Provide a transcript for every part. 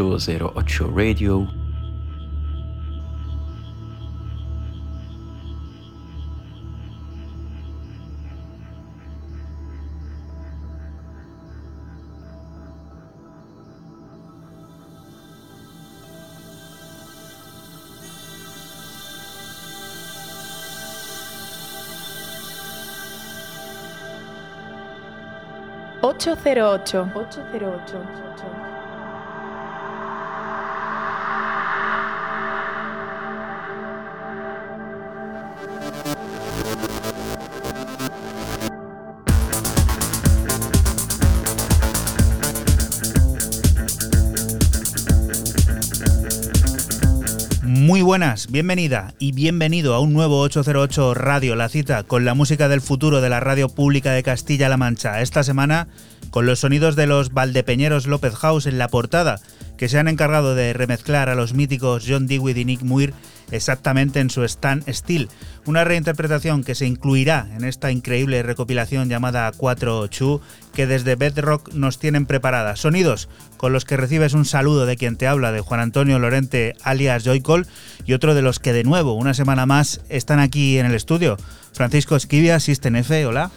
808 Radio. Ocho cero ocho. Ocho cero ocho. Buenas, bienvenida y bienvenido a un nuevo 808 Radio, la cita con la música del futuro de la radio pública de Castilla-La Mancha. Esta semana con los sonidos de los Valdepeñeros López House en la portada, que se han encargado de remezclar a los míticos John Dewey y Nick Muir exactamente en su Stand Still, una reinterpretación que se incluirá en esta increíble recopilación llamada 4 Chu que desde Bedrock nos tienen preparadas. Sonidos con los que recibes un saludo de quien te habla, de Juan Antonio Lorente alias Joycol, y otro de los que de nuevo, una semana más, están aquí en el estudio. Francisco Esquivia, System F, hola.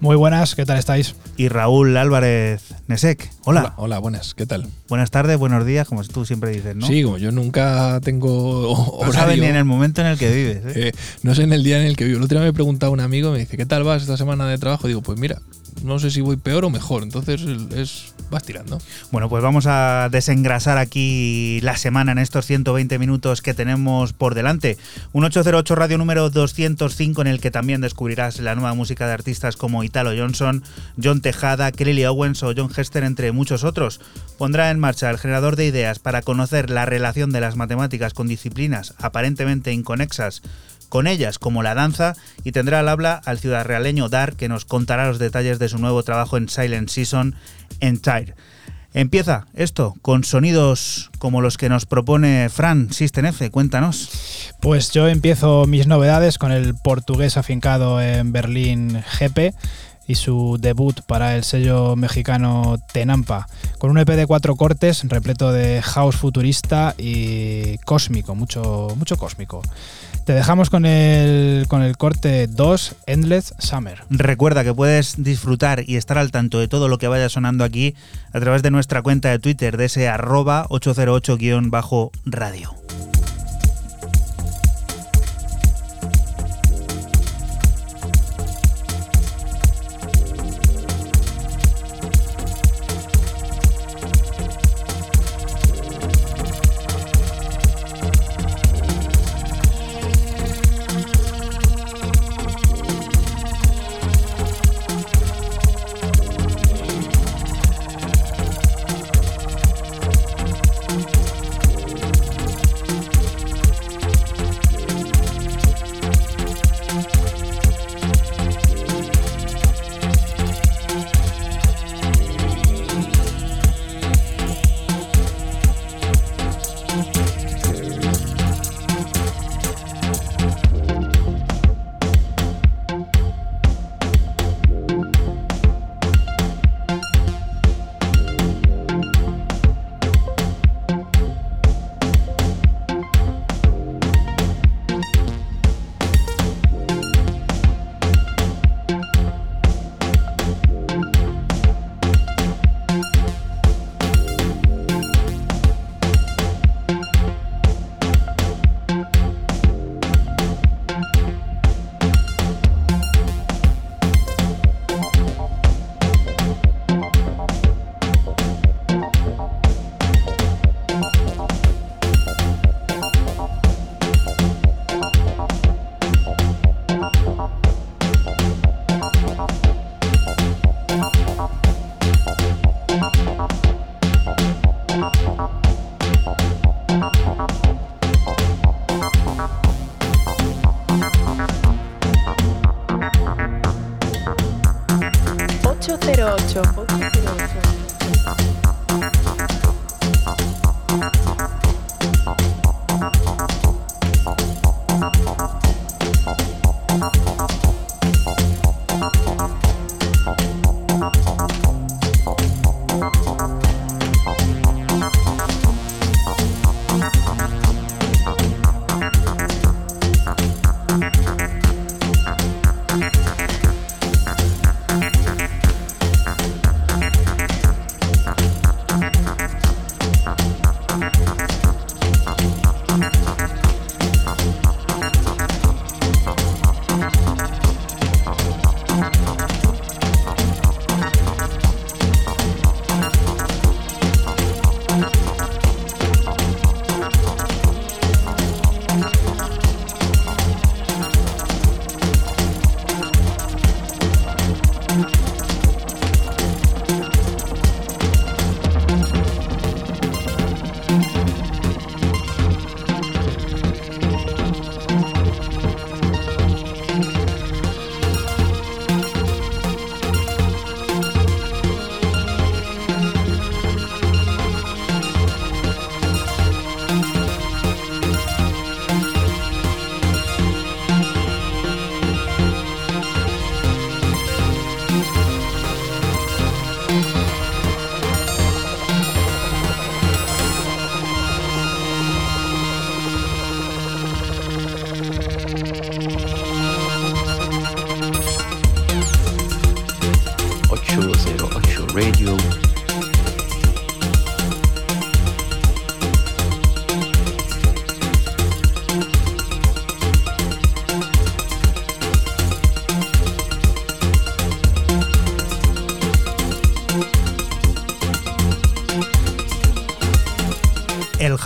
Muy buenas, ¿qué tal estáis? Y Raúl Álvarez Nesek, hola. hola. Hola, buenas, ¿qué tal? Buenas tardes, buenos días, como tú siempre dices, ¿no? Sí, como yo nunca tengo horario. No sabes ni en el momento en el que vives. ¿eh? Eh, no sé en el día en el que vivo. El otro día me preguntaba un amigo, me dice, ¿qué tal vas esta semana de trabajo? Digo, pues mira, no sé si voy peor o mejor, entonces es vas tirando. Bueno, pues vamos a desengrasar aquí la semana en estos 120 minutos que tenemos por delante. Un 808 radio número 205 en el que también descubrirás la nueva música de artistas como Italo Johnson, John Tejada, Kelly Owens o John Hester, entre muchos otros. Pondrá en marcha el generador de ideas para conocer la relación de las matemáticas con disciplinas aparentemente inconexas con ellas como la danza y tendrá al habla al ciudad realeño Dar que nos contará los detalles de su nuevo trabajo en Silent Season Entire. Empieza esto con sonidos como los que nos propone Fran System F, cuéntanos. Pues yo empiezo mis novedades con el portugués afincado en Berlín GP y su debut para el sello mexicano Tenampa, con un EP de cuatro cortes repleto de house futurista y cósmico, mucho, mucho cósmico. Te dejamos con el, con el corte 2, Endless Summer. Recuerda que puedes disfrutar y estar al tanto de todo lo que vaya sonando aquí a través de nuestra cuenta de Twitter, de ese arroba 808-radio.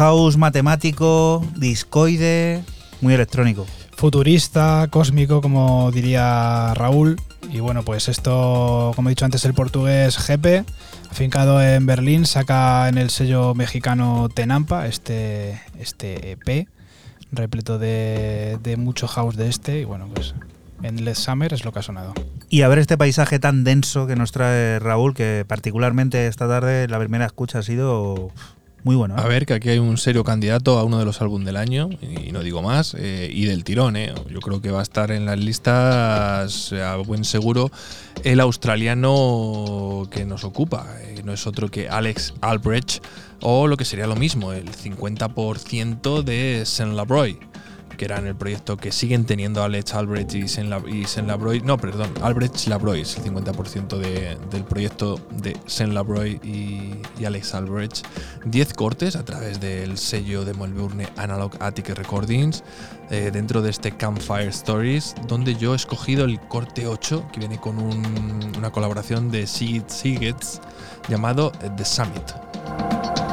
House matemático, discoide, muy electrónico. Futurista, cósmico, como diría Raúl. Y bueno, pues esto, como he dicho antes, el portugués GP, afincado en Berlín, saca en el sello mexicano Tenampa este, este EP, repleto de, de mucho house de este. Y bueno, pues en Led Summer es lo que ha sonado. Y a ver este paisaje tan denso que nos trae Raúl, que particularmente esta tarde la primera escucha ha sido muy bueno. ¿eh? A ver, que aquí hay un serio candidato a uno de los álbumes del año, y no digo más, eh, y del tirón, ¿eh? Yo creo que va a estar en las listas a buen seguro el australiano que nos ocupa. eh, no es otro que Alex Albrecht, o lo que sería lo mismo, el 50% de Saint Labroy que eran el proyecto que siguen teniendo Alex Albrecht y Saint Labroy. No, perdón, Albrecht Labroy es el 50% de- del proyecto de Saint Labroy y, y Alex Albrecht. 10 cortes a través del sello de Melbourne Analog Attic Recordings eh, dentro de este Campfire Stories, donde yo he escogido el corte 8, que viene con un- una colaboración de Sigrid Sigets llamado eh, The Summit.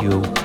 Radio.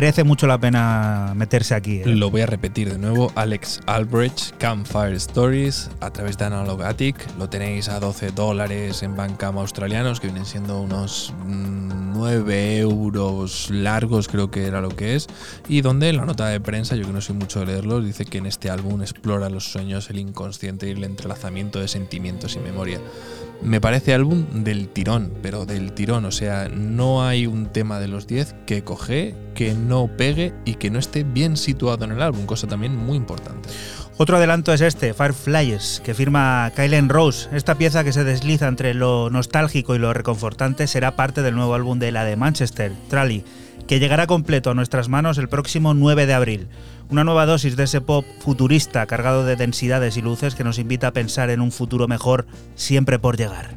Merece mucho la pena meterse aquí. ¿eh? Lo voy a repetir de nuevo. Alex Albrecht, Campfire Stories, a través de Analog Attic. Lo tenéis a 12 dólares en Bancam australianos, que vienen siendo unos 9 mm, euros largos, creo que era lo que es. Y donde en la nota de prensa, yo que no soy mucho de leerlos, dice que en este álbum explora los sueños, el inconsciente y el entrelazamiento de sentimientos y memoria me parece álbum del tirón, pero del tirón. O sea, no hay un tema de los 10 que coge, que no pegue y que no esté bien situado en el álbum, cosa también muy importante. Otro adelanto es este, Fireflies, que firma Kylen Rose. Esta pieza que se desliza entre lo nostálgico y lo reconfortante será parte del nuevo álbum de la de Manchester, Trally, que llegará completo a nuestras manos el próximo 9 de abril. Una nueva dosis de ese pop futurista cargado de densidades y luces que nos invita a pensar en un futuro mejor siempre por llegar.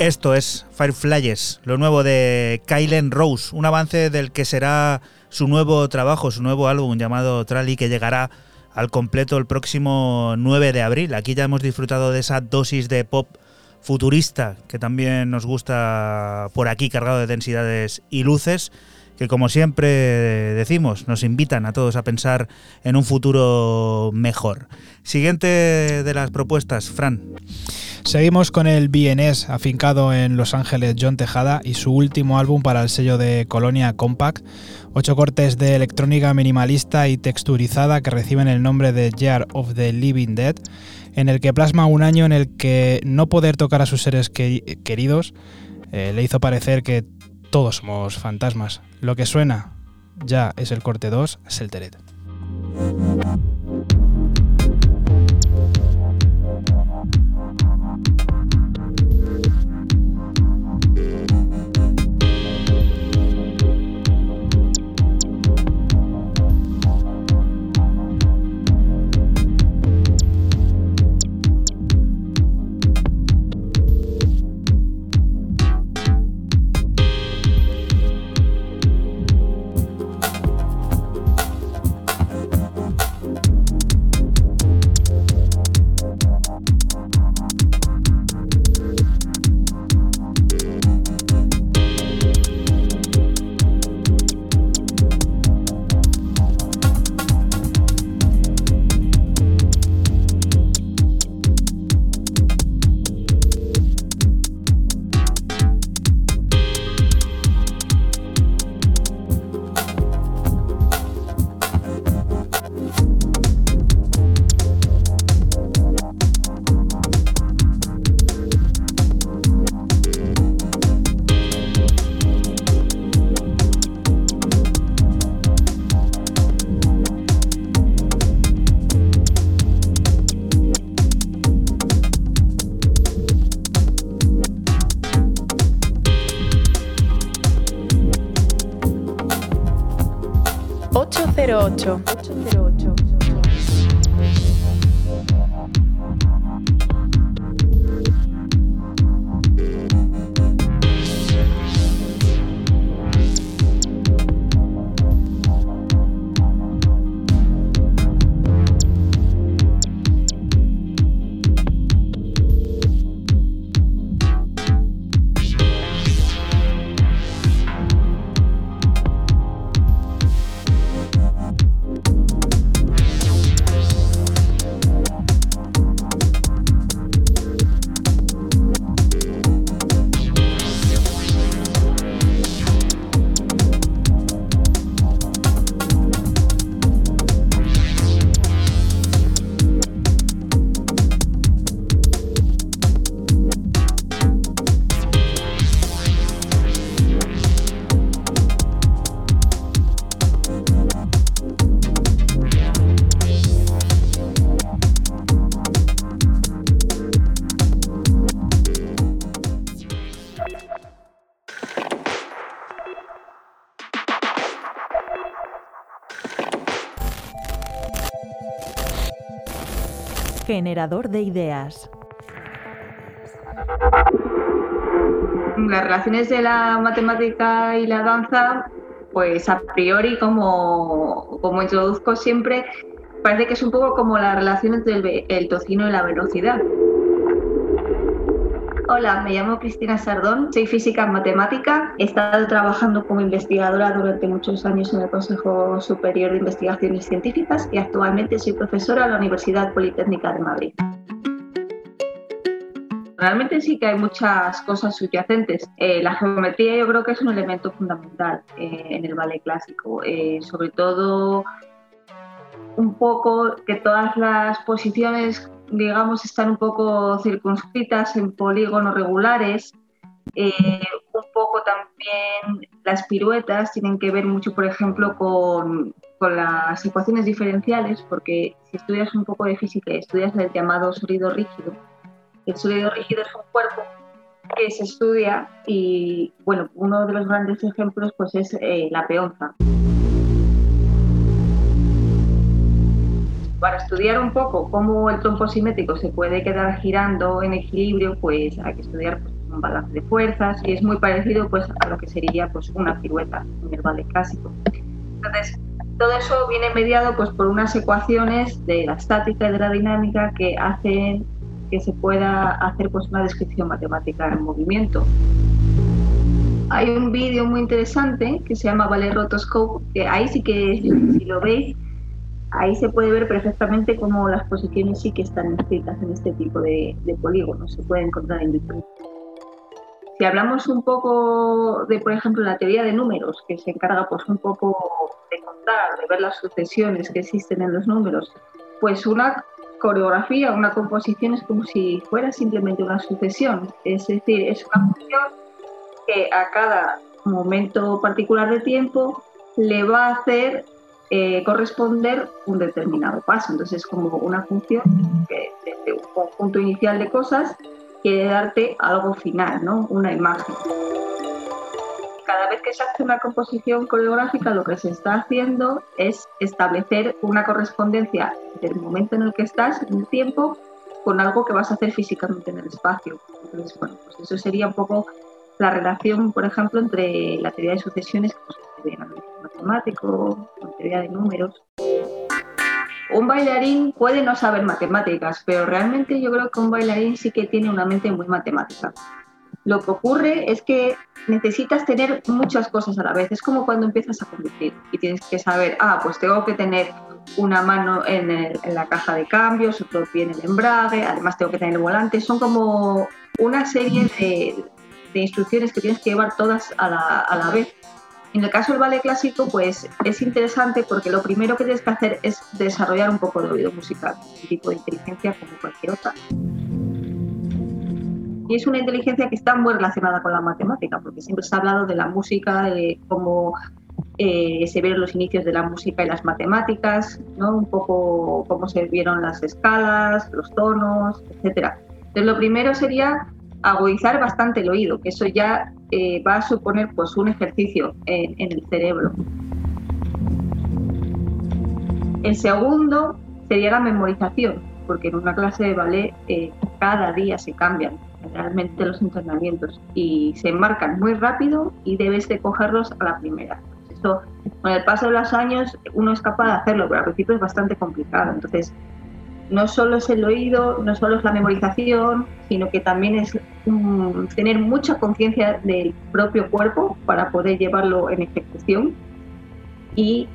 Esto es Fireflies, lo nuevo de Kylen Rose, un avance del que será su nuevo trabajo, su nuevo álbum llamado Trally, que llegará al completo el próximo 9 de abril. Aquí ya hemos disfrutado de esa dosis de pop futurista que también nos gusta por aquí, cargado de densidades y luces, que como siempre decimos, nos invitan a todos a pensar en un futuro mejor. Siguiente de las propuestas, Fran. Seguimos con el BNS afincado en Los Ángeles John Tejada y su último álbum para el sello de Colonia Compact, ocho cortes de electrónica minimalista y texturizada que reciben el nombre de Year of the Living Dead, en el que plasma un año en el que no poder tocar a sus seres queridos eh, le hizo parecer que todos somos fantasmas. Lo que suena ya es el corte 2, Selteret. 808. Generador de ideas. Las relaciones de la matemática y la danza, pues a priori, como, como introduzco siempre, parece que es un poco como la relación entre el, el tocino y la velocidad. Hola, me llamo Cristina Sardón, soy física en matemática. He estado trabajando como investigadora durante muchos años en el Consejo Superior de Investigaciones Científicas y actualmente soy profesora en la Universidad Politécnica de Madrid. Realmente sí que hay muchas cosas subyacentes. Eh, la geometría yo creo que es un elemento fundamental eh, en el ballet clásico, eh, sobre todo un poco que todas las posiciones digamos, están un poco circunscritas en polígonos regulares. Eh, un poco también las piruetas tienen que ver mucho, por ejemplo, con, con, las ecuaciones diferenciales, porque si estudias un poco de física estudias el llamado sólido rígido, el sólido rígido es un cuerpo que se estudia y, bueno, uno de los grandes ejemplos pues es eh, la peonza. Para estudiar un poco cómo el trompo simétrico se puede quedar girando en equilibrio, pues hay que estudiar pues, un balance de fuerzas y es muy parecido pues, a lo que sería pues, una pirueta en el ballet clásico. Entonces, todo eso viene mediado pues, por unas ecuaciones de la estática y de la dinámica que hacen que se pueda hacer pues, una descripción matemática en movimiento. Hay un vídeo muy interesante que se llama Ballet Rotoscope, que ahí sí que, si lo veis, ahí se puede ver perfectamente cómo las posiciones sí que están escritas en este tipo de, polígonos, se puede encontrar en YouTube. Si hablamos un poco de, por ejemplo, la teoría de números, que se encarga pues un poco de contar, de ver las sucesiones que existen en los números, pues una coreografía, una composición es como si fuera simplemente una sucesión, es decir, es una función que a cada momento particular de tiempo le va a hacer eh, corresponder un determinado paso. Entonces es como una función que desde un conjunto inicial de cosas quiere darte algo final, ¿no? una imagen. Cada vez que se hace una composición coreográfica lo que se está haciendo es establecer una correspondencia del momento en el que estás, en el tiempo, con algo que vas a hacer físicamente en el espacio. Entonces, bueno, pues eso sería un poco la relación, por ejemplo, entre la teoría de sucesiones, que pues, matemático, teoría de números. Un bailarín puede no saber matemáticas, pero realmente yo creo que un bailarín sí que tiene una mente muy matemática. Lo que ocurre es que necesitas tener muchas cosas a la vez. Es como cuando empiezas a conducir y tienes que saber, ah, pues tengo que tener una mano en, la caja de cambios, otro pie en el embrague, además tengo que tener el volante. Son como una serie de, instrucciones que tienes que llevar todas a la, a la vez en el caso del ballet clásico, pues es interesante porque lo primero que tienes que hacer es desarrollar un poco de oído musical, un tipo de inteligencia como cualquier otra. Y es una inteligencia que está muy relacionada con la matemática, porque siempre se ha hablado de la música, de cómo eh, se vieron los inicios de la música y las matemáticas, ¿no? un poco cómo se vieron las escalas, los tonos, etc. Entonces, lo primero sería agudizar bastante el oído, que eso ya eh, va a suponer pues un ejercicio en, el cerebro. El segundo sería la memorización, porque en una clase de ballet eh, cada día se cambian realmente los entrenamientos y se marcan muy rápido y debes de cogerlos a la primera. Esto, con el paso de los años uno es capaz de hacerlo, pero al principio es bastante complicado. Entonces, no solo es el oído, no solo es la memorización, sino que también es tener mucha conciencia del propio cuerpo para poder llevarlo en ejecución y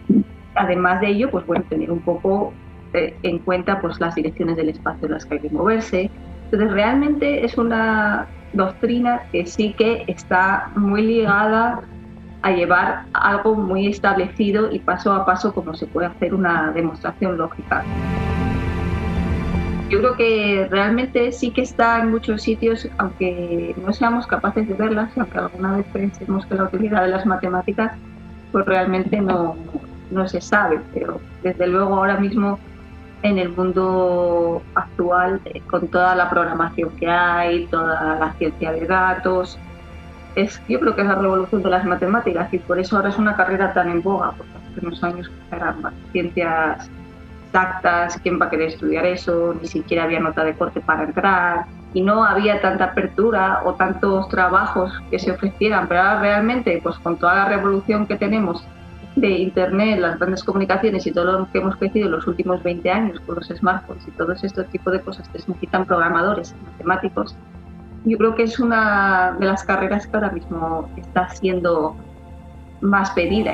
además de ello, pues bueno, tener un poco eh, en cuenta pues las direcciones del espacio en las que hay que moverse. Entonces realmente es una doctrina que sí que está muy ligada a llevar algo muy establecido y paso a paso como se puede hacer una demostración lógica yo creo que realmente sí que está en muchos sitios, aunque no seamos capaces de verlas, aunque alguna vez pensemos que la utilidad de las matemáticas, pues realmente no, no se sabe. Pero desde luego ahora mismo en el mundo actual, eh, con toda la programación que hay, toda la ciencia de datos, es, yo creo que es la revolución de las matemáticas y por eso ahora es una carrera tan en boga, porque hace unos años eran ciencias exactas, quién va a querer estudiar eso, ni siquiera había nota de corte para entrar y no había tanta apertura o tantos trabajos que se ofrecieran, pero ahora realmente, pues con toda la revolución que tenemos de Internet, las grandes comunicaciones y todo lo que hemos crecido en los últimos 20 años con los smartphones y todo este tipo de cosas que necesitan programadores, matemáticos, yo creo que es una de las carreras que ahora mismo está siendo más pedida.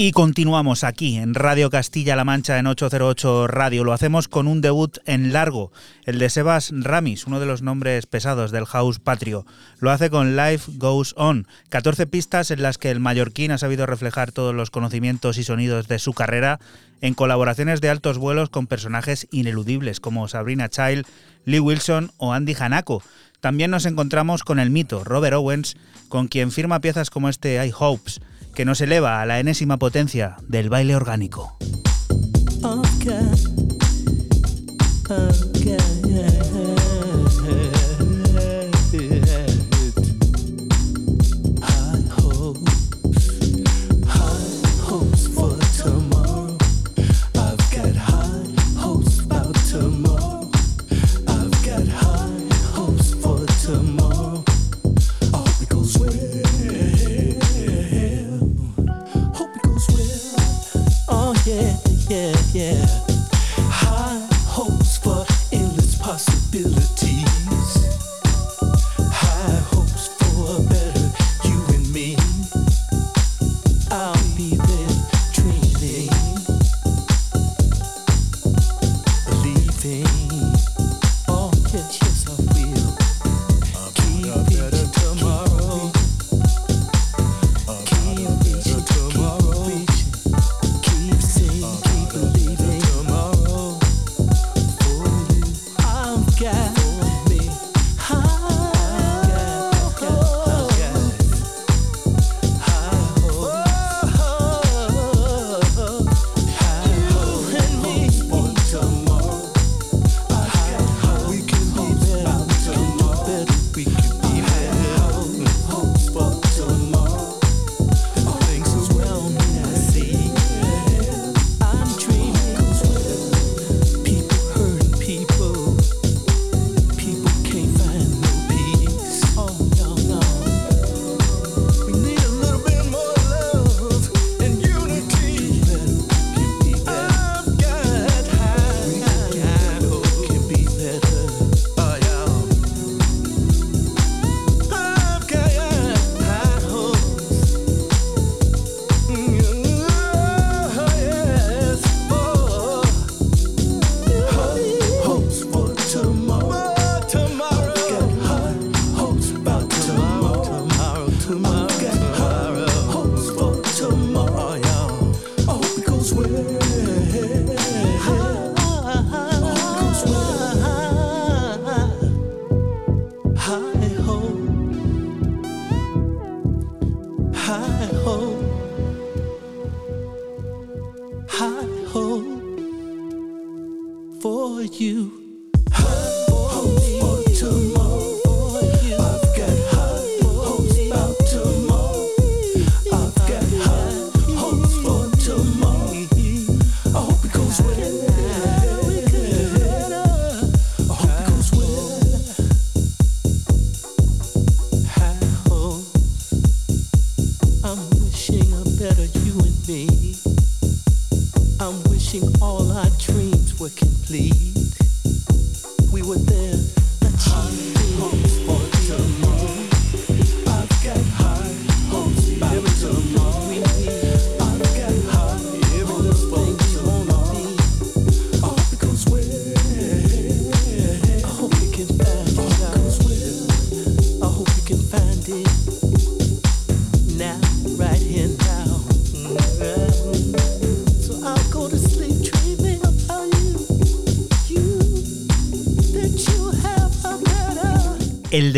Y continuamos aquí en Radio Castilla-La Mancha en 808 Radio. Lo hacemos con un debut en largo, el de Sebas Ramis, uno de los nombres pesados del house patrio. Lo hace con Life Goes On, 14 pistas en las que el mallorquín ha sabido reflejar todos los conocimientos y sonidos de su carrera en colaboraciones de altos vuelos con personajes ineludibles como Sabrina Child, Lee Wilson o Andy Hanako. También nos encontramos con el mito Robert Owens, con quien firma piezas como este I Hopes que nos eleva a la enésima potencia del baile orgánico.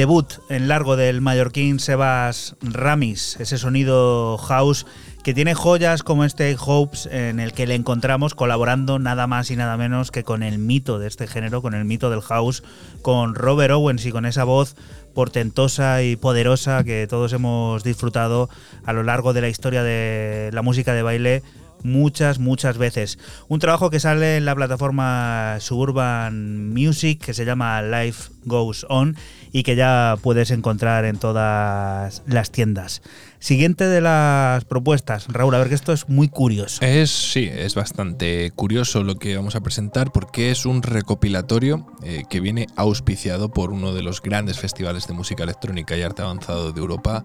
Debut en largo del mallorquín Sebas Ramis, ese sonido house que tiene joyas como este Hopes en el que le encontramos colaborando nada más y nada menos que con el mito de este género, con el mito del house, con Robert Owens y con esa voz portentosa y poderosa que todos hemos disfrutado a lo largo de la historia de la música de baile muchas, muchas veces. Un trabajo que sale en la plataforma Suburban Music que se llama Life Goes On y que ya puedes encontrar en todas las tiendas. Siguiente de las propuestas, Raúl, a ver que esto es muy curioso. Es, sí, es bastante curioso lo que vamos a presentar porque es un recopilatorio eh, que viene auspiciado por uno de los grandes festivales de música electrónica y arte avanzado de Europa,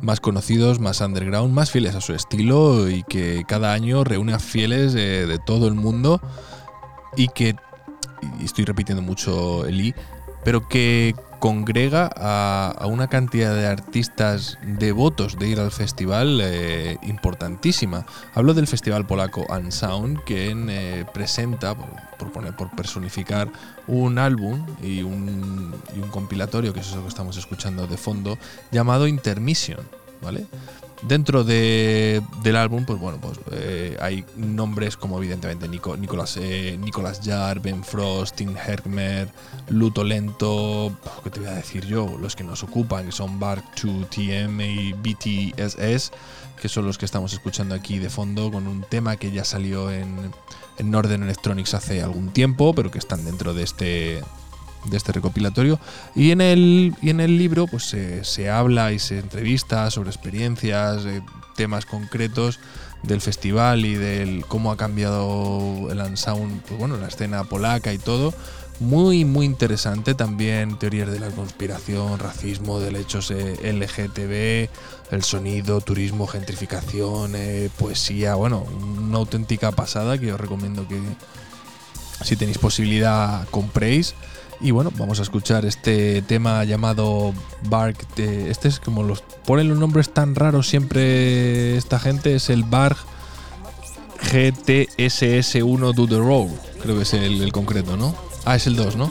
más conocidos, más underground, más fieles a su estilo y que cada año reúne a fieles eh, de todo el mundo y que, estoy repitiendo mucho el i, pero que congrega a, una cantidad de artistas devotos de ir al festival eh, importantísima. Hablo del festival polaco Unsound, que en, eh, presenta, por, por poner, por personificar, un álbum y un, y un compilatorio, que es eso que estamos escuchando de fondo, llamado Intermission, ¿vale? Dentro de, del álbum, pues bueno, pues eh, hay nombres como evidentemente Nico, Nicolas, eh, Nicolas Jarre, Ben Frost, Tim Herkmer, Luto Lento, ¿qué te voy a decir yo? Los que nos ocupan, que son Bark 2 TM y BTSS, que son los que estamos escuchando aquí de fondo, con un tema que ya salió en, en Northern Electronics hace algún tiempo, pero que están dentro de este, de este recopilatorio. Y en el, y en el libro pues se, se habla y se entrevista sobre experiencias, eh, temas concretos del festival y del cómo ha cambiado el Unsound, pues bueno, la escena polaca y todo. Muy, muy interesante también teorías de la conspiración, racismo, derechos eh, LGTB, el sonido, turismo, gentrificación, eh, poesía, bueno, una auténtica pasada que os recomiendo que si tenéis posibilidad compréis. Y bueno, vamos a escuchar este tema llamado Bark. de- este es como los. Ponen los nombres tan raros siempre esta gente. Es el Bark GTSS1 Do the Road. Creo que es el, el concreto, ¿no? Ah, es el 2, ¿no?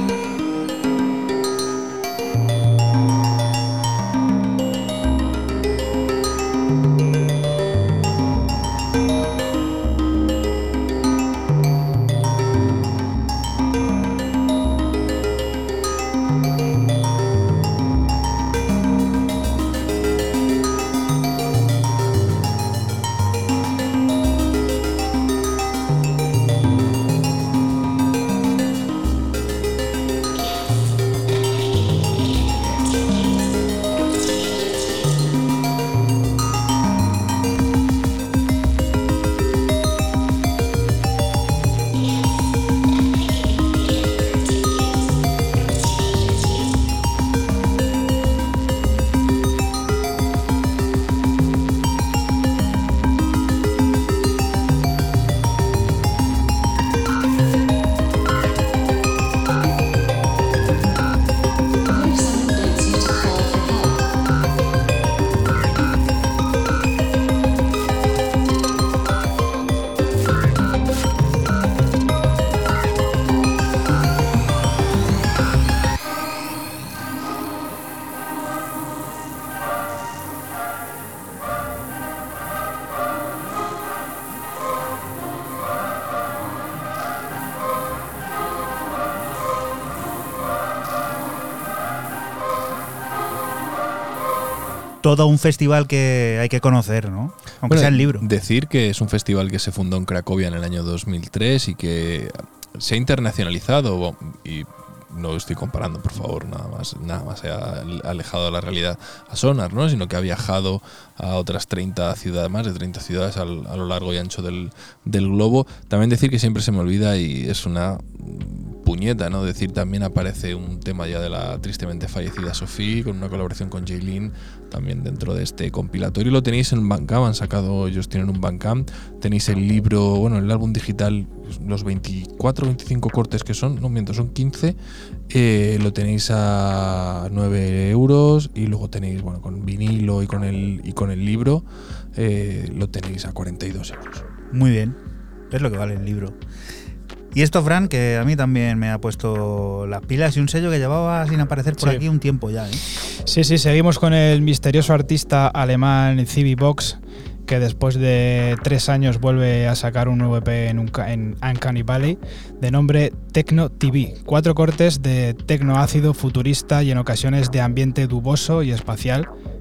todo un festival que hay que conocer, ¿no? Aunque Bueno, sea en libro. Decir que es un festival que se fundó en Cracovia en el año 2003 y que se ha internacionalizado y no estoy comparando, por favor, nada más, nada más se ha alejado de la realidad a Sonar, ¿no? sino que ha viajado a otras 30 ciudades, más de 30 ciudades al- a lo largo y ancho del, del globo. También decir que siempre se me olvida y es una puñeta, ¿no? Decir también aparece un tema ya de la tristemente fallecida Sofía con una colaboración con Jaylin también dentro de este compilatorio. Lo tenéis en Bandcamp, han sacado, ellos tienen un Bandcamp. Tenéis el libro, bueno, el álbum digital, los 24, 25 cortes que son, no miento, son 15. eh, lo tenéis a 9 euros y luego tenéis, bueno, con vinilo y con el, y con el libro, eh, lo tenéis a 42 euros. Muy bien. Es lo que vale el libro. Y esto, Fran, que a mí también me ha puesto las pilas y un sello que llevaba sin aparecer por Sí. aquí un tiempo ya. ¿eh? Sí, sí, seguimos con el misterioso artista alemán Civi Box, que después de tres años vuelve a sacar un nuevo EP en, un en Uncanny Valley de nombre Techno TV. Cuatro cortes de tecno ácido, futurista y en ocasiones de ambiente duboso y espacial,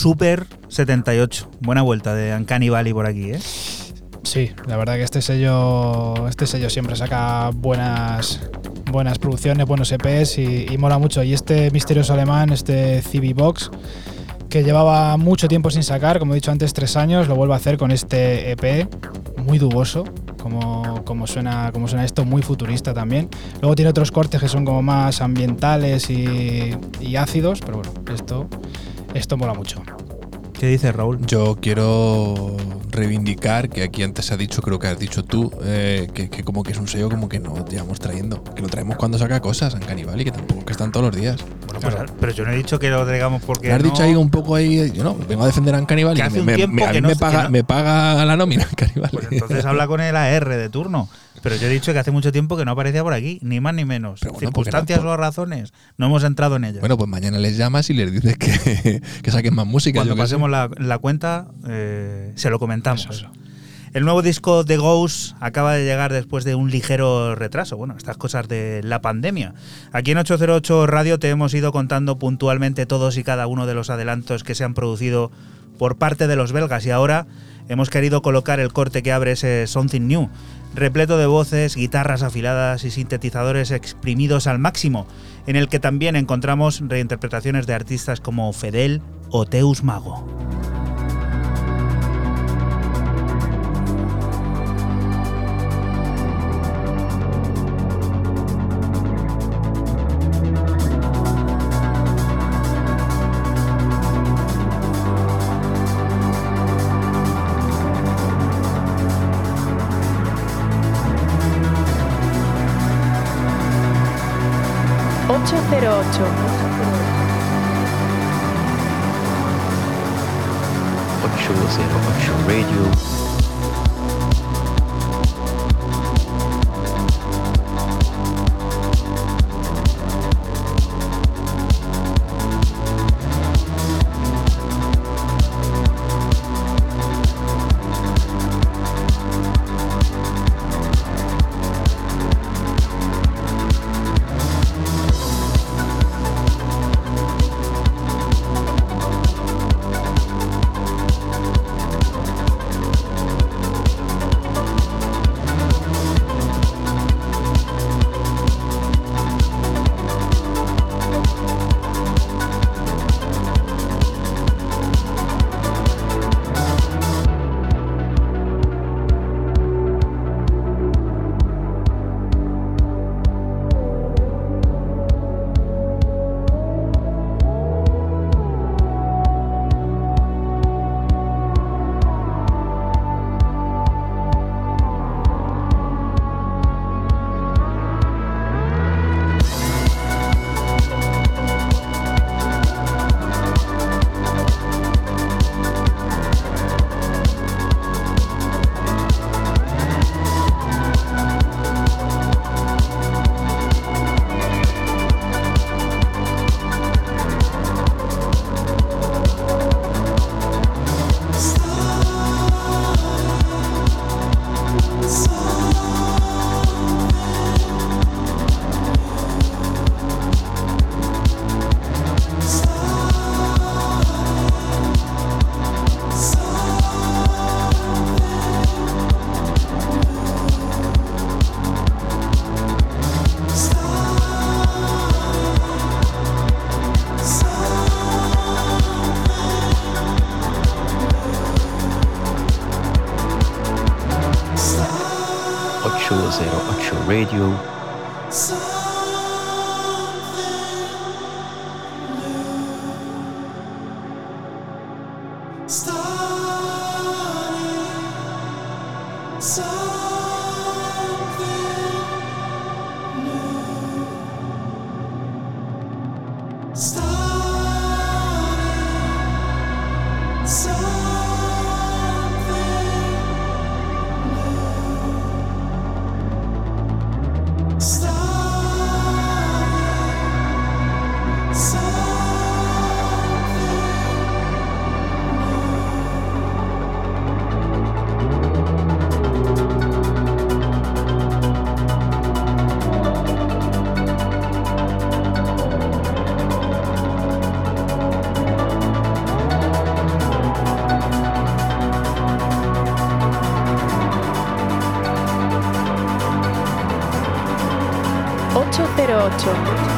Super 78. Buena vuelta de Uncanny Valley por aquí, ¿eh? Sí, la verdad que este sello, este sello siempre saca buenas, buenas producciones, buenos EPs y, mola mucho. Y este misterioso alemán, este CB Box, que llevaba mucho tiempo sin sacar, como he dicho antes, tres años, lo vuelve a hacer con este EP, muy duboso, como, como, suena, como suena esto, muy futurista también. Luego tiene otros cortes que son como más ambientales y ácidos, pero bueno, esto, esto mola mucho. ¿Qué dices, Raúl? Yo quiero reivindicar que aquí antes se ha dicho, creo que has dicho tú, eh, que, que como que es un sello como que no llevamos trayendo. Que lo traemos cuando saca cosas en Canibal y que tampoco que están todos los días. Bueno, pues, pero yo no he dicho que lo traigamos porque. Me has no- dicho ahí un poco ahí, yo no, vengo a defender a Canibal y hace me, a que mí no me, paga, me la nómina Canibal. Pues entonces habla con el AR de turno. Pero yo he dicho que hace mucho tiempo que no aparecía por aquí, ni más ni menos. Pero bueno, Circunstancias no- o razones, no hemos entrado en ellas. Bueno, pues mañana les llamas y les dices que, que saquen más música. Cuando pasemos la, la cuenta, eh, se lo comentamos. Eso, eso. El nuevo disco de Ghost acaba de llegar después de un ligero retraso. Bueno, estas cosas de la pandemia. Aquí en 808 Radio te hemos ido contando puntualmente todos y cada uno de los adelantos que se han producido por parte de los belgas y ahora hemos querido colocar el corte que abre ese Something New, repleto de voces, guitarras afiladas y sintetizadores exprimidos al máximo, en el que también encontramos reinterpretaciones de artistas como Fedel o Teus Mago. Cero ocho. 808 Radio. Radio. 808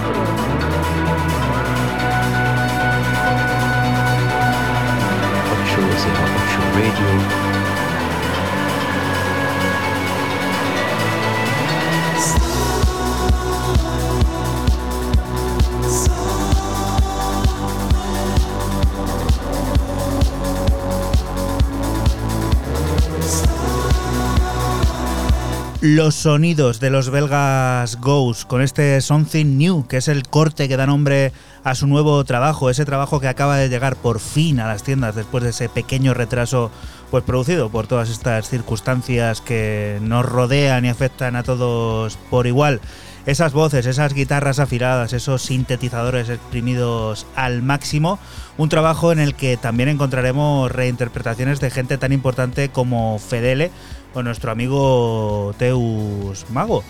los sonidos de los belgas Ghost con este Something New, que es el corte que da nombre a su nuevo trabajo, ese trabajo que acaba de llegar por fin a las tiendas después de ese pequeño retraso pues producido por todas estas circunstancias que nos rodean y afectan a todos por igual. Esas voces, esas guitarras afiladas, esos sintetizadores exprimidos al máximo, un trabajo en el que también encontraremos reinterpretaciones de gente tan importante como Fedele, con nuestro amigo Teus Mago.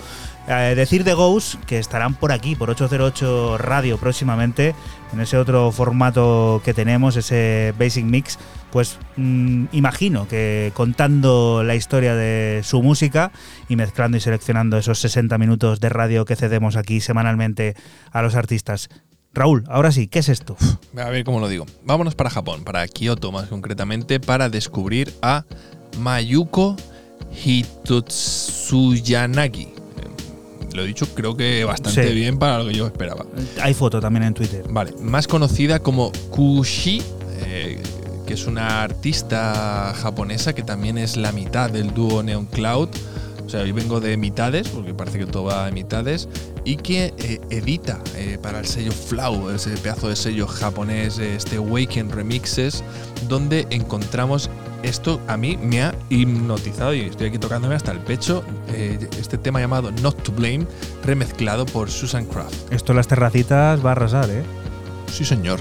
Eh, decir de Ghost que estarán por aquí, por 808 Radio próximamente, en ese otro formato que tenemos, ese Basic Mix, pues mm, imagino que contando la historia de su música y mezclando y seleccionando esos 60 minutos de radio que cedemos aquí semanalmente a los artistas. Raúl, ahora sí, ¿qué es esto? A ver cómo lo digo. Vámonos para Japón, para Kioto más concretamente, para descubrir a Mayuko Hitotsuyanagi. Eh, Lo he dicho, creo que bastante Sí. bien para lo que yo esperaba. Hay foto también en Twitter. Vale, más conocida como Kushi, eh, que es una artista japonesa que también es la mitad del dúo Neon Cloud. O sea, yo vengo de mitades, porque parece que todo va de mitades, y que eh, edita eh, para el sello Flow, ese pedazo de sello japonés, eh, este Waken Remixes, donde encontramos esto a mí me ha hipnotizado y estoy aquí tocándome hasta el pecho. eh, este tema llamado Not to Blame, remezclado por Susan Craft. Esto en las terracitas va a arrasar, ¿eh? Sí, señor.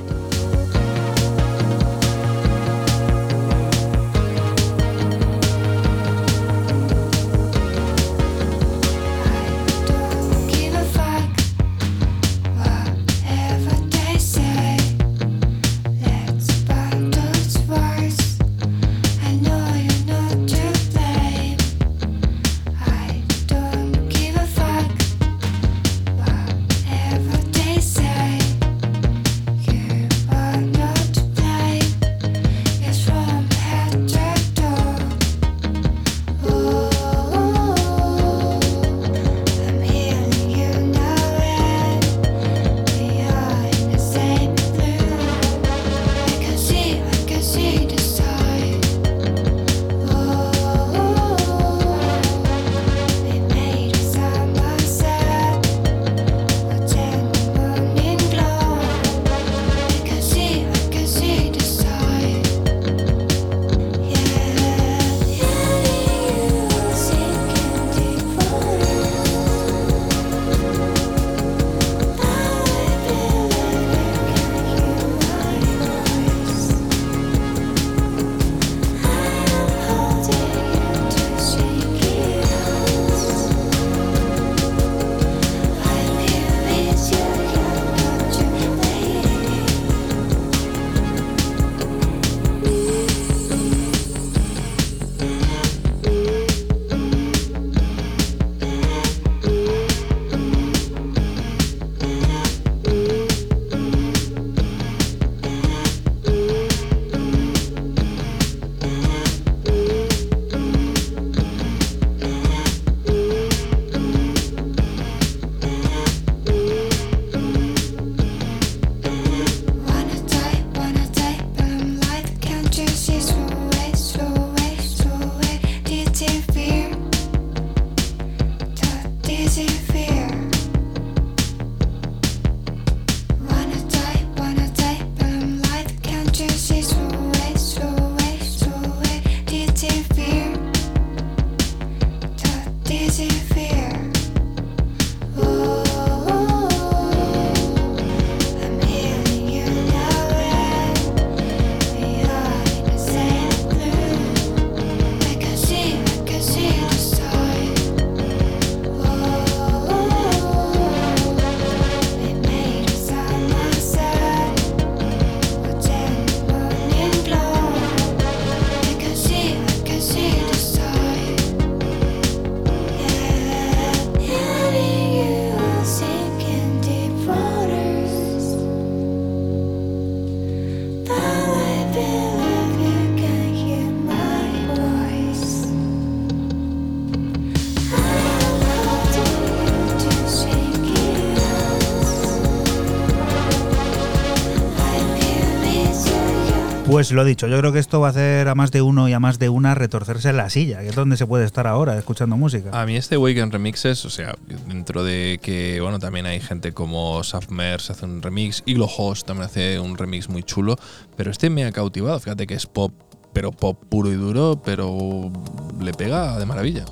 Pues lo dicho, yo creo que esto va a hacer a más de uno y a más de una retorcerse en la silla, que es donde se puede estar ahora escuchando música. A mí este Weekend Remixes, o sea, dentro de que, bueno, también hay gente como Safmers hace un remix, Iglo Host también hace un remix muy chulo, pero este me ha cautivado, fíjate que es pop, pero pop puro y duro, pero le pega de maravilla.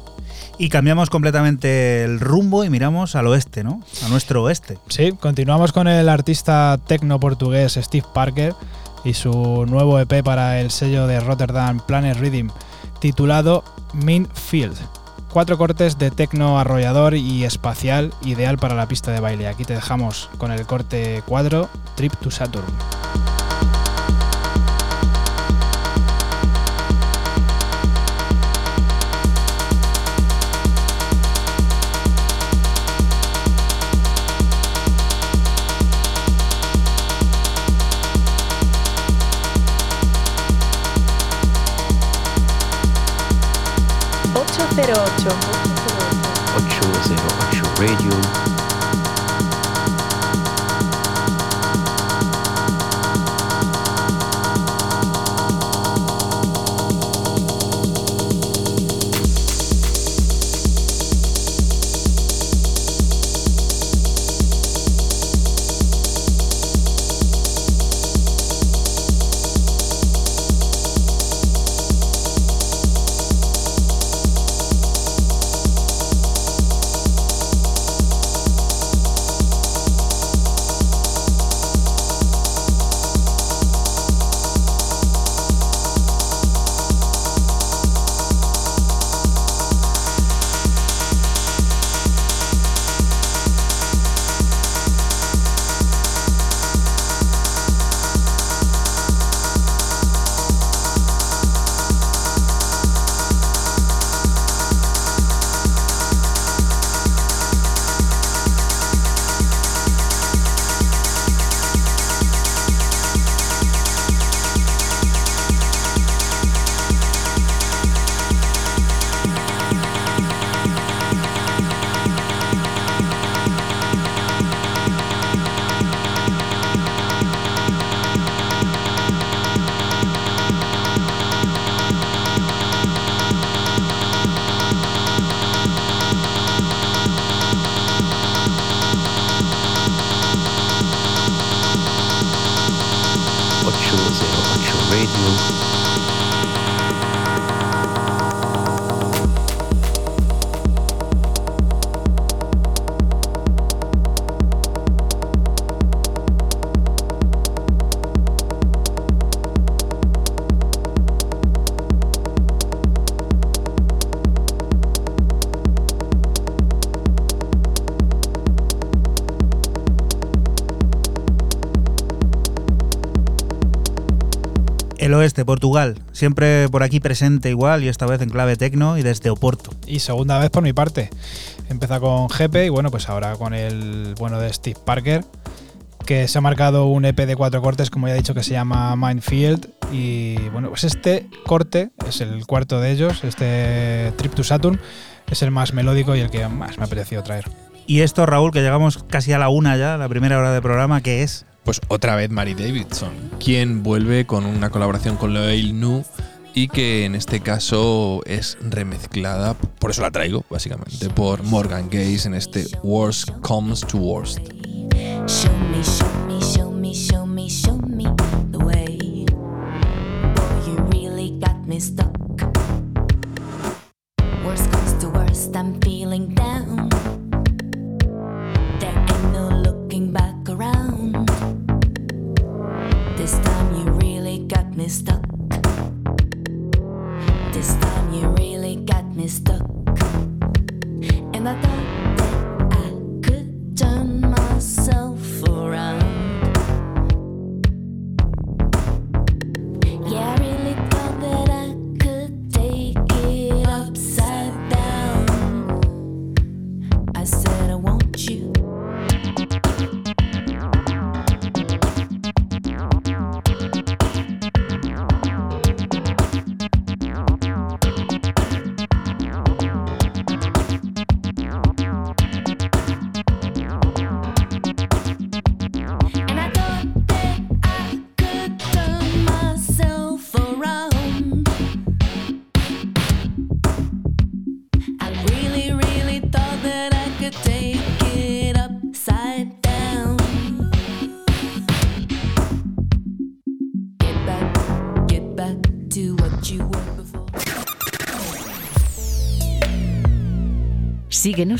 Y cambiamos completamente el rumbo y miramos al oeste, ¿no? A nuestro oeste. Sí, continuamos con el artista tecno portugués Steve Parker y su nuevo EP para el sello de Rotterdam Planet Rhythm, titulado Mean Field. Cuatro cortes de tecno arrollador y espacial, ideal para la pista de baile. Aquí te dejamos con el corte 4, Trip to Saturn. 808. 808 Radio. Radio. El oeste, Portugal, siempre por aquí presente igual y esta vez en clave tecno y desde Oporto. Y segunda vez por mi parte. Empieza con GP y bueno, pues ahora con el bueno de Steve Parker, que se ha marcado un EP de cuatro cortes, como ya he dicho, que se llama Minefield. Y bueno, pues este corte es el cuarto de ellos, este Trip to Saturn, es el más melódico y el que más me ha parecido traer. Y esto, Raúl, que llegamos casi a la una ya, la primera hora de programa, que es Pues otra vez Mary Davidson, quien vuelve con una colaboración con Loel Nu y que en este caso es remezclada, por eso la traigo básicamente, por Morgan Gaze en este Worst Comes to Worst.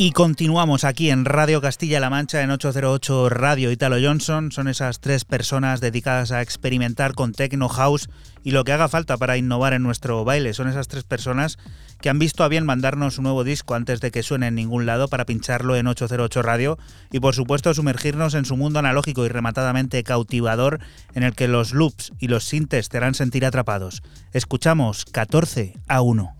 Y continuamos aquí en Radio Castilla-La Mancha en 808 Radio Italo Johnson. Son esas tres personas dedicadas a experimentar con techno house y lo que haga falta para innovar en nuestro baile. Son esas tres personas que han visto a bien mandarnos un nuevo disco antes de que suene en ningún lado para pincharlo en 808 Radio y por supuesto sumergirnos en su mundo analógico y rematadamente cautivador en el que los loops y los sintes te harán sentir atrapados. Escuchamos 14 a 1.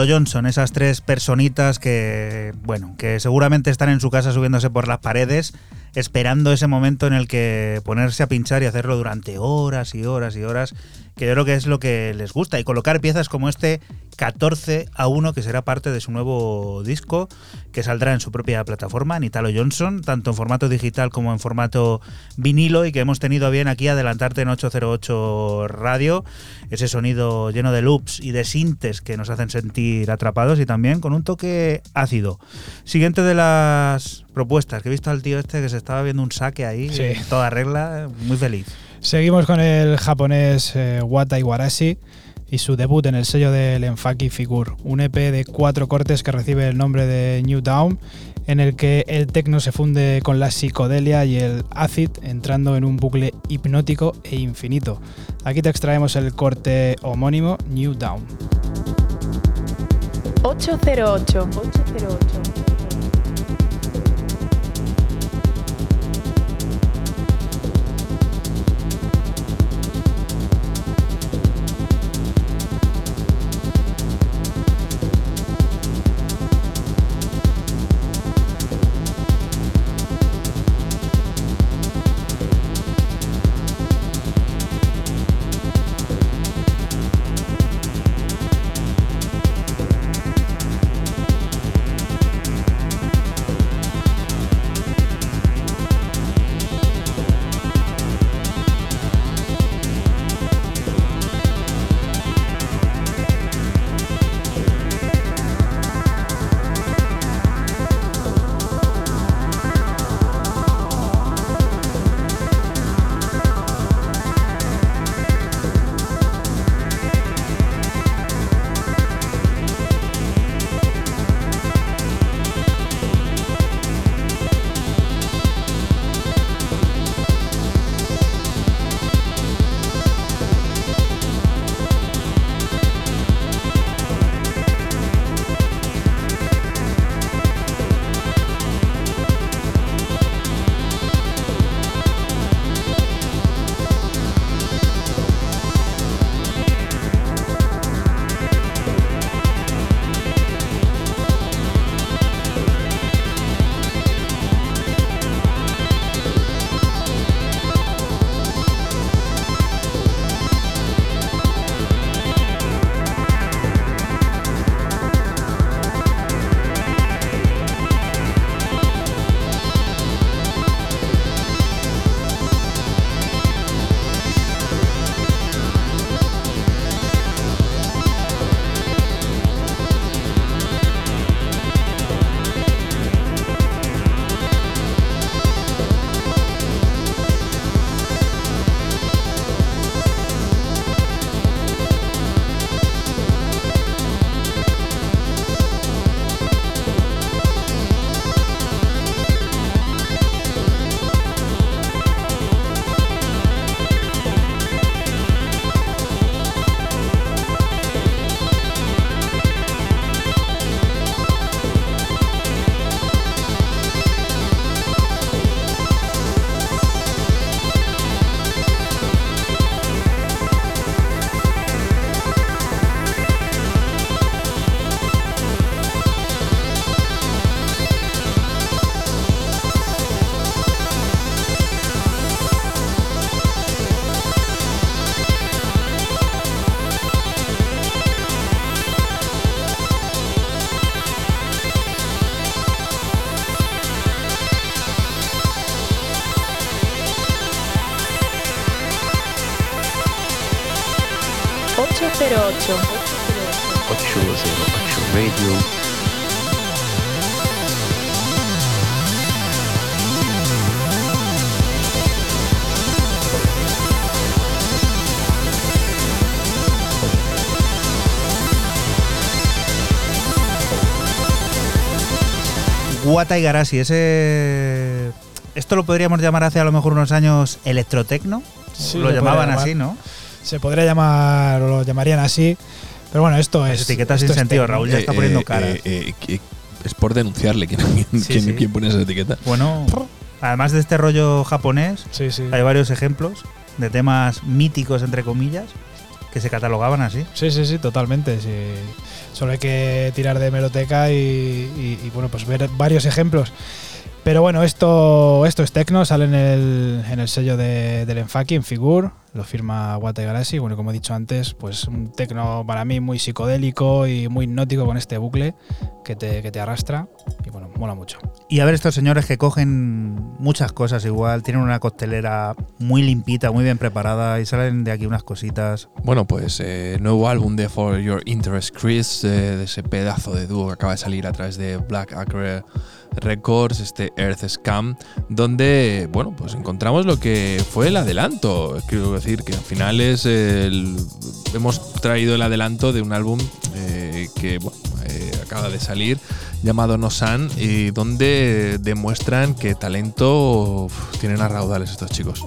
Johnson, esas tres personitas que, bueno, que seguramente están en su casa subiéndose por las paredes, esperando ese momento en el que ponerse a pinchar y hacerlo durante horas y horas y horas que yo creo que es lo que les gusta. Y colocar piezas como este 14 a 1, que será parte de su nuevo disco, que saldrá en su propia plataforma, en Italo Johnson, tanto en formato digital como en formato vinilo, y que hemos tenido bien aquí adelantarte en 808 Radio, ese sonido lleno de loops y de sintes que nos hacen sentir atrapados y también con un toque ácido. Siguiente de las propuestas, que he visto al tío este que se estaba viendo un saque ahí, Sí. en toda regla, muy feliz. Seguimos con el japonés eh, Wata Iwarashi y su debut en el sello del Enfaki Figure, un EP de cuatro cortes que recibe el nombre de New Down, en el que el techno se funde con la psicodelia y el acid, entrando en un bucle hipnótico e infinito. Aquí te extraemos el corte homónimo New Down. 808. 808. Y Garasi, ese. Esto lo podríamos llamar hace a lo mejor unos años electrotecno. Sí, lo llamaban así. ¿no? Se podría llamar, o lo llamarían así, pero bueno, esto es. Etiquetas sin sentido. Raúl ya está poniendo cara. eh, eh, eh, es por denunciarle quién pone esa etiqueta. Bueno, además de este rollo japonés, hay varios ejemplos de temas míticos, entre comillas, que se catalogaban así. Sí, sí, sí, totalmente. sí. Solo hay que tirar de meroteca y, y- y, bueno, pues ver varios ejemplos. Pero bueno, esto, esto es Tecno, sale en el, en el sello de, del Enfaki, en Figur, lo firma Wate Galaxy. Bueno, como he dicho antes, pues un Tecno para mí muy psicodélico y muy hipnótico con este bucle que te, que te arrastra. Y bueno, mola mucho. Y a ver estos señores que cogen muchas cosas igual, tienen una costelera muy limpita, muy bien preparada y salen de aquí unas cositas. Bueno, pues eh, nuevo álbum de For Your Interest Chris, eh, de ese pedazo de dúo que acaba de salir a través de Black Acre Records, este Earth Scam, donde, bueno, pues encontramos lo que fue el adelanto. Quiero decir que al final es el, hemos traído el adelanto de un álbum eh, que, eh, acaba de salir llamado No San y donde demuestran que talento tienen a raudales estos chicos.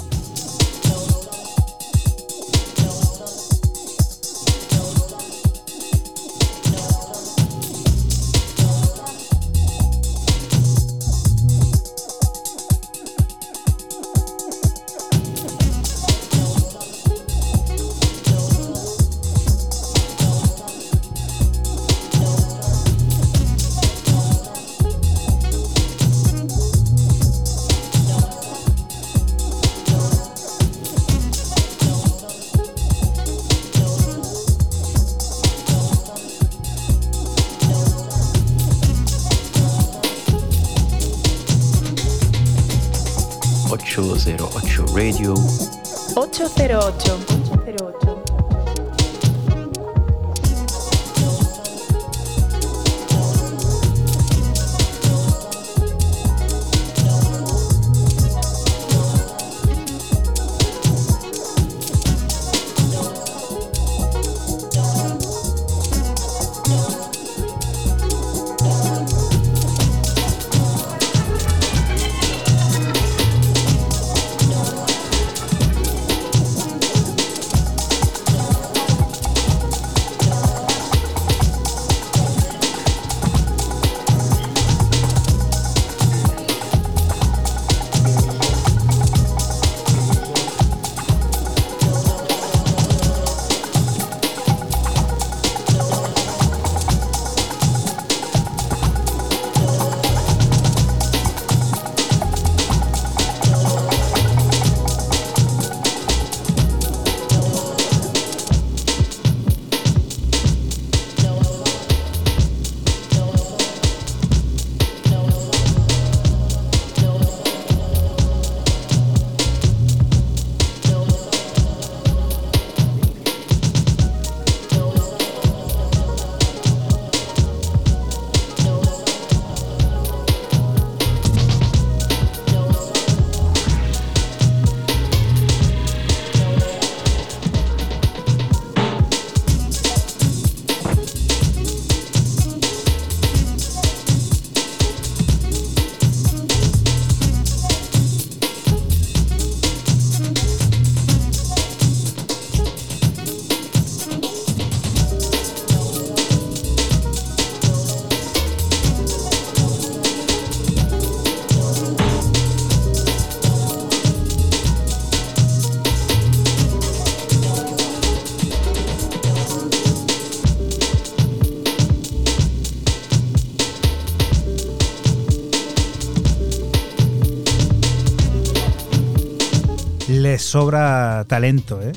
Sobra talento, ¿eh?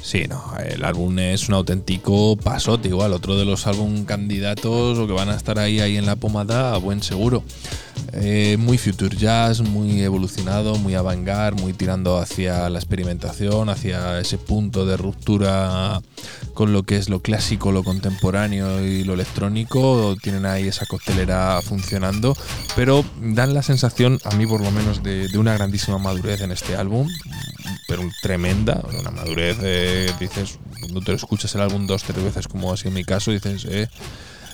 Sí, no, el álbum es un auténtico pasote, igual, otro de los álbum candidatos o que van a estar ahí, ahí en la pomada buen seguro. Eh, muy future jazz, muy evolucionado, muy avant muy tirando hacia la experimentación, hacia ese punto de ruptura con lo que es lo clásico, lo contemporáneo y lo electrónico. Tienen ahí esa costelera funcionando, pero dan la sensación, a mí por lo menos, de, de una grandísima madurez en este álbum, tremenda, una madurez. eh, dices, cuando te lo escuchas el álbum dos, tres veces, como ha sido mi caso, dices, eh,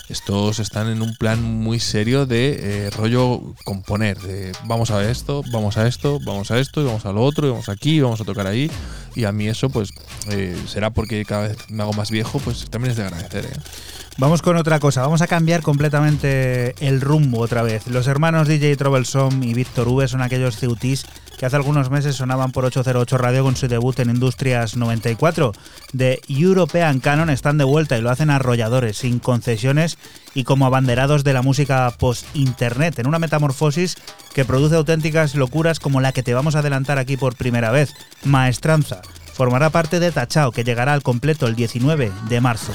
estos están en un plan muy serio de eh, rollo componer. De, vamos a esto, vamos a esto, vamos a esto, y vamos a lo otro, y vamos aquí, vamos a tocar ahí. Y a mí eso, pues, será porque cada vez me hago más viejo, pues también es de agradecer. Vamos con otra cosa, vamos a cambiar completamente el rumbo otra vez. Los hermanos DJ Troublesome y Víctor V son aquellos CUTs que hace algunos meses sonaban por 808 Radio con su debut en Industrias 94. De European Canon están de vuelta y lo hacen arrolladores, sin concesiones y como abanderados de la música post-internet, en una metamorfosis que produce auténticas locuras como la que te vamos a adelantar aquí por primera vez, Maestranza. Formará parte de Tachao, que llegará al completo el 19 de marzo.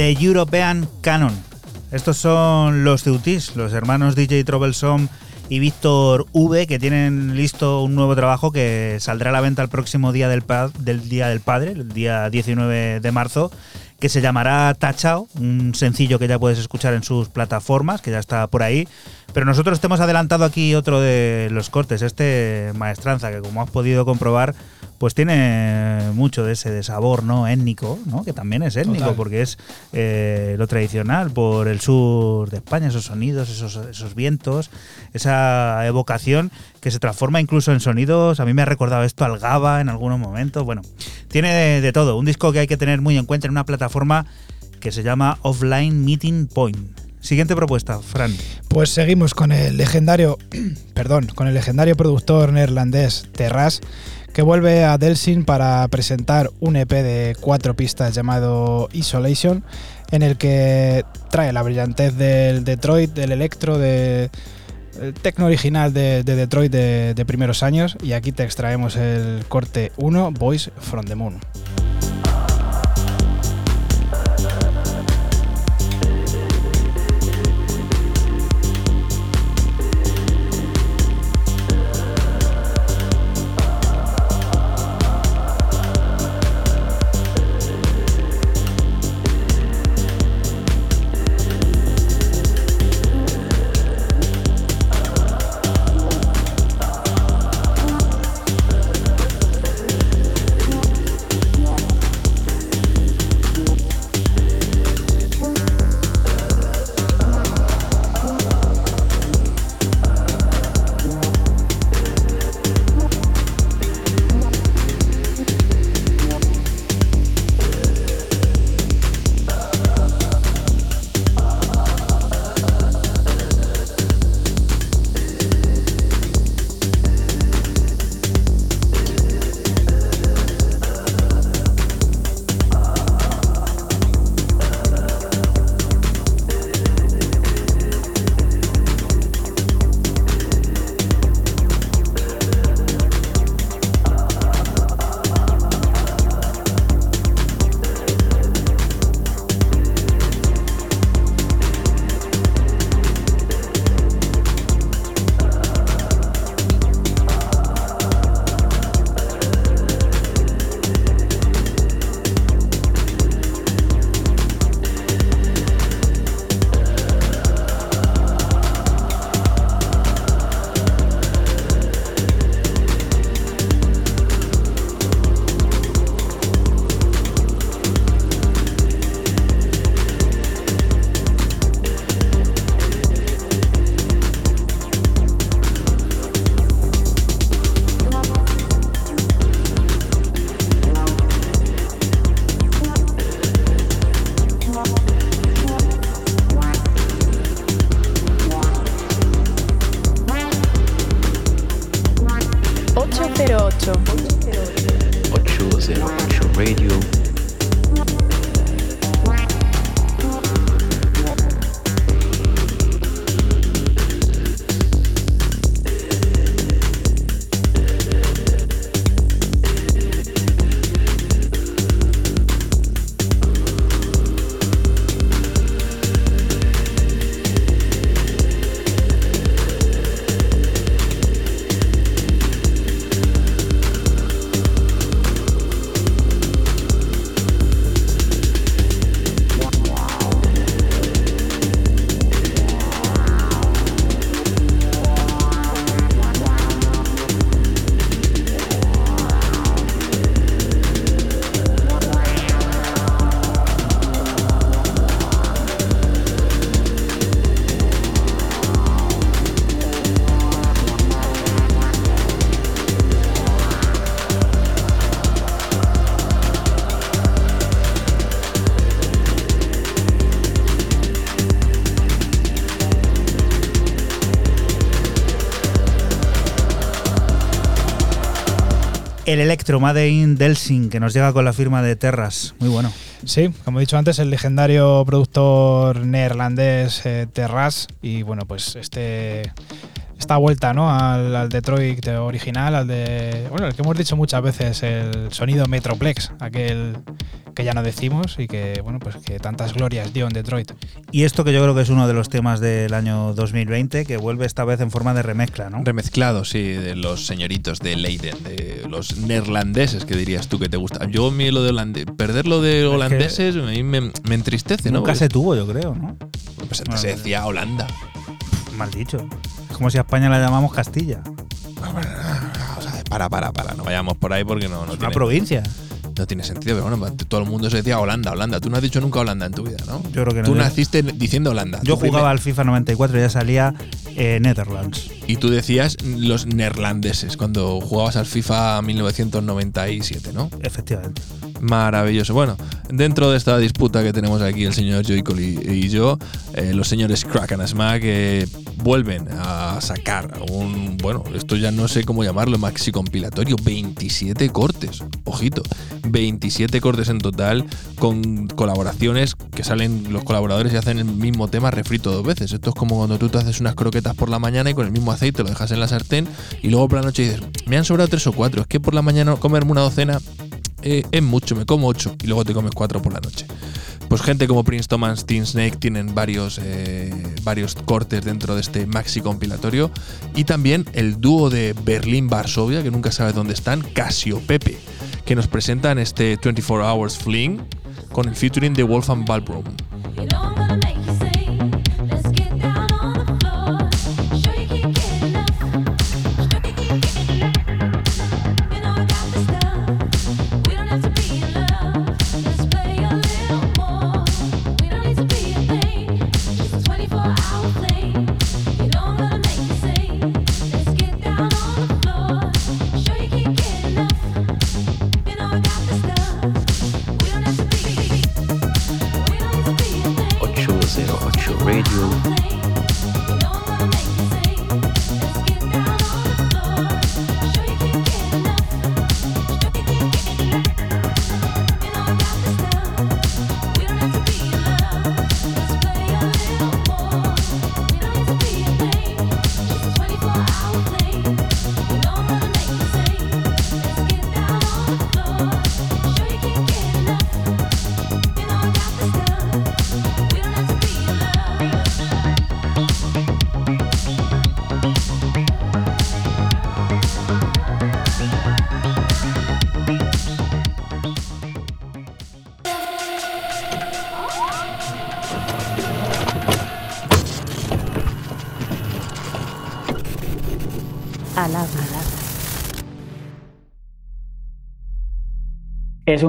The European Canon. Estos son los CUTs, los hermanos DJ Troublesome y Víctor V, que tienen listo un nuevo trabajo que saldrá a la venta el próximo día del Día del Padre, el día 19 de marzo, que se llamará Tachao, un sencillo que ya puedes escuchar en sus plataformas, que ya está por ahí. Pero nosotros te hemos adelantado aquí otro de los cortes, este Maestranza, que como has podido comprobar, pues tiene mucho de ese de sabor no étnico, ¿no? que también es étnico, Total. porque es eh, lo tradicional por el sur de España, esos sonidos, esos, esos vientos, esa evocación que se transforma incluso en sonidos. A mí me ha recordado esto al GABA en algunos momentos. Bueno, tiene de, de todo, un disco que hay que tener muy en cuenta en una plataforma que se llama Offline Meeting Point. Siguiente propuesta, Fran. Pues seguimos con el legendario, perdón, con el legendario productor neerlandés Terras, que vuelve a Delsin para presentar un EP de cuatro pistas llamado Isolation, en el que trae la brillantez del Detroit, del electro, de el tecno original de, de Detroit de, primeros años, y aquí te extraemos el corte 1, Boys from the Moon. El Electro Made in Delsing, que nos llega con la firma de Terras. Muy bueno. Sí, como he dicho antes, el legendario productor neerlandés eh, Terras. Y bueno, pues este esta vuelta ¿no? al, al Detroit original, al de. Bueno, el que hemos dicho muchas veces, el sonido Metroplex, aquel que ya no decimos y que, bueno, pues que tantas glorias dio en Detroit. Y esto que yo creo que es uno de los temas del año 2020, que vuelve esta vez en forma de remezcla, ¿no? Remezclado, sí, de los señoritos de Leiden, de los neerlandeses que dirías tú que te gusta. Yo a mí lo de holandés, perder lo de holandeses a mí me, me entristece, ¿no? Nunca se tuvo, yo creo, ¿no? Pues antes se decía Holanda. Mal dicho. Es como si a España la llamamos Castilla. O sea, para, para, para, no vayamos por ahí porque no, no Es una tiene, provincia. no tiene sentido. Pero bueno, todo el mundo se decía Holanda, Holanda. Tú no has dicho nunca Holanda en tu vida, ¿no? Yo creo que no. Tú naciste diciendo Holanda. Yo primer- jugaba al FIFA 94 y ya salía eh, Netherlands. Y tú decías los neerlandeses cuando jugabas al FIFA 1997, ¿no? Efectivamente. Maravilloso. Bueno, dentro de esta disputa que tenemos aquí el señor Joycol y, y yo, eh, los señores Crack and Smack eh, vuelven a sacar un, bueno, esto ya no sé cómo llamarlo, maxi compilatorio, 27 cortes, ojito, 27 cortes en total con colaboraciones que salen los colaboradores y hacen el mismo tema refrito dos veces. Esto es como cuando tú te haces unas croquetas por la mañana y con el mismo aceite lo dejas en la sartén y luego por la noche dices, me han sobrado tres o cuatro, es que por la mañana comerme una docena eh, es mucho, me como ocho y luego te comes cuatro por la noche. Pues gente como Prince Thomas, Teen Snake tienen varios, eh, varios cortes dentro de este maxi compilatorio. Y también el dúo de Berlín-Varsovia, que nunca sabes dónde están, Casio Pepe, que nos presentan este 24 Hours Fling con el featuring de Wolfgang Balbrom.